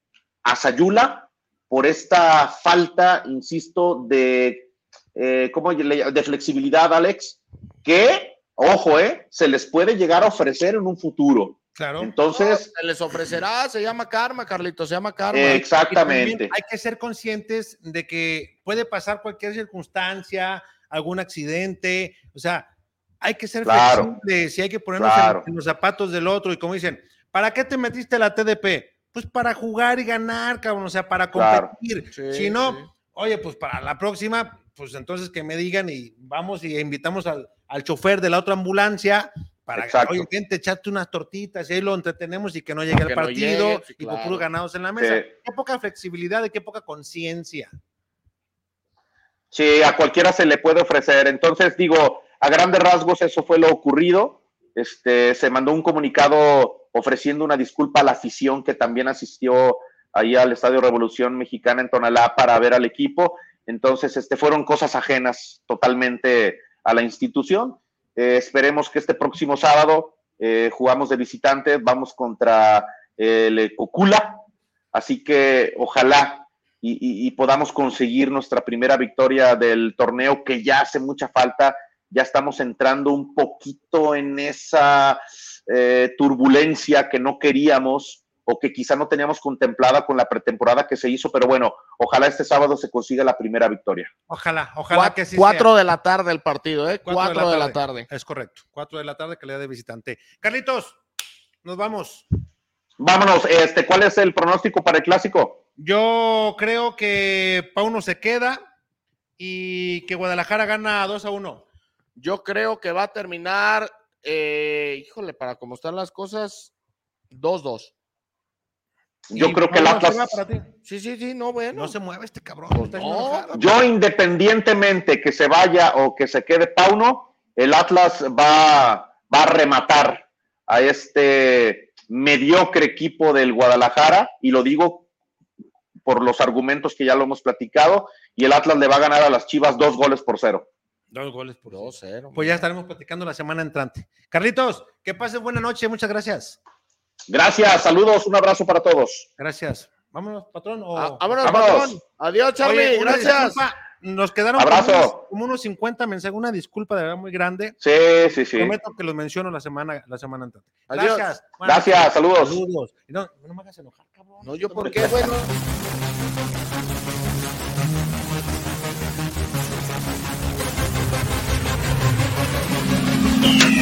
a Sayula por esta falta, insisto, de, eh, ¿cómo de flexibilidad, Alex, que, ojo, eh, se les puede llegar a ofrecer en un futuro. Claro. Entonces. se les ofrecerá, se llama karma, Carlitos, se llama karma. exactamente. Hay que ser conscientes de que puede pasar cualquier circunstancia, algún accidente, o sea, hay que ser flexibles y hay que ponernos en, los zapatos del otro. Y como dicen, ¿para qué te metiste la TDP? Pues para jugar y ganar, cabrón, o sea, para competir. si no, oye, pues para la próxima, pues entonces que me digan y vamos y invitamos al, chofer de la otra ambulancia para que, oye, gente, echate unas tortitas y ahí lo entretenemos y que no llegue el partido y por puro ganados en la mesa. Qué poca flexibilidad y qué poca conciencia. Sí, a cualquiera se le puede ofrecer. Entonces, digo, a grandes rasgos eso fue lo ocurrido. Este, se mandó un comunicado ofreciendo una disculpa a la afición que también asistió ahí al Estadio Revolución Mexicana en Tonalá para ver al equipo. Entonces, este, fueron cosas ajenas totalmente a la institución. Eh, esperemos que este próximo sábado eh, jugamos de visitante, vamos contra el Cocula, así que ojalá y, podamos conseguir nuestra primera victoria del torneo que ya hace mucha falta. Ya estamos entrando un poquito en esa eh, turbulencia que no queríamos o que quizá no teníamos contemplada con la pretemporada que se hizo, pero bueno, ojalá este sábado se consiga la primera victoria. Ojalá, ojalá que sí. Cuatro de la tarde el partido, ¿eh? Cuatro, de, la, tarde. Es correcto, cuatro de la tarde que le da de visitante. Carlitos, nos vamos. Vámonos, este, ¿cuál es el pronóstico para el clásico? Yo creo que Pauno se queda y que Guadalajara gana 2 a 1. Yo creo que va a terminar eh, híjole, para cómo están las cosas, 2-2. Yo Y creo que el Pauno, ¿se Atlas? Sí, sí, sí, no, bueno. No se mueve este cabrón. Pues no. enojado. yo independientemente que se vaya o que se quede Pauno, el Atlas va, va a rematar a este mediocre equipo del Guadalajara, y lo digo por los argumentos que ya lo hemos platicado, y el Atlas le va a ganar a las Chivas dos goles por cero. Dos goles por Dos, cero. Pues ya estaremos platicando la semana entrante. Carlitos, que pases buena noche. Muchas gracias. Gracias, saludos, un abrazo para todos. Gracias. Vámonos, patrón. o- Ah, vámonos, Vámonos. patrón. Adiós, Charlie. Oye, gracias. disculpa, Nos quedaron Abrazo. Como, unos, como unos 50 mensajes. Una disculpa de verdad muy grande. Sí, sí, sí. Prometo que los menciono la semana, la semana entrante. Adiós. Gracias. Gracias, saludos. Saludos. No, no me hagas enojar, cabrón. No, yo por qué, bueno. Thank.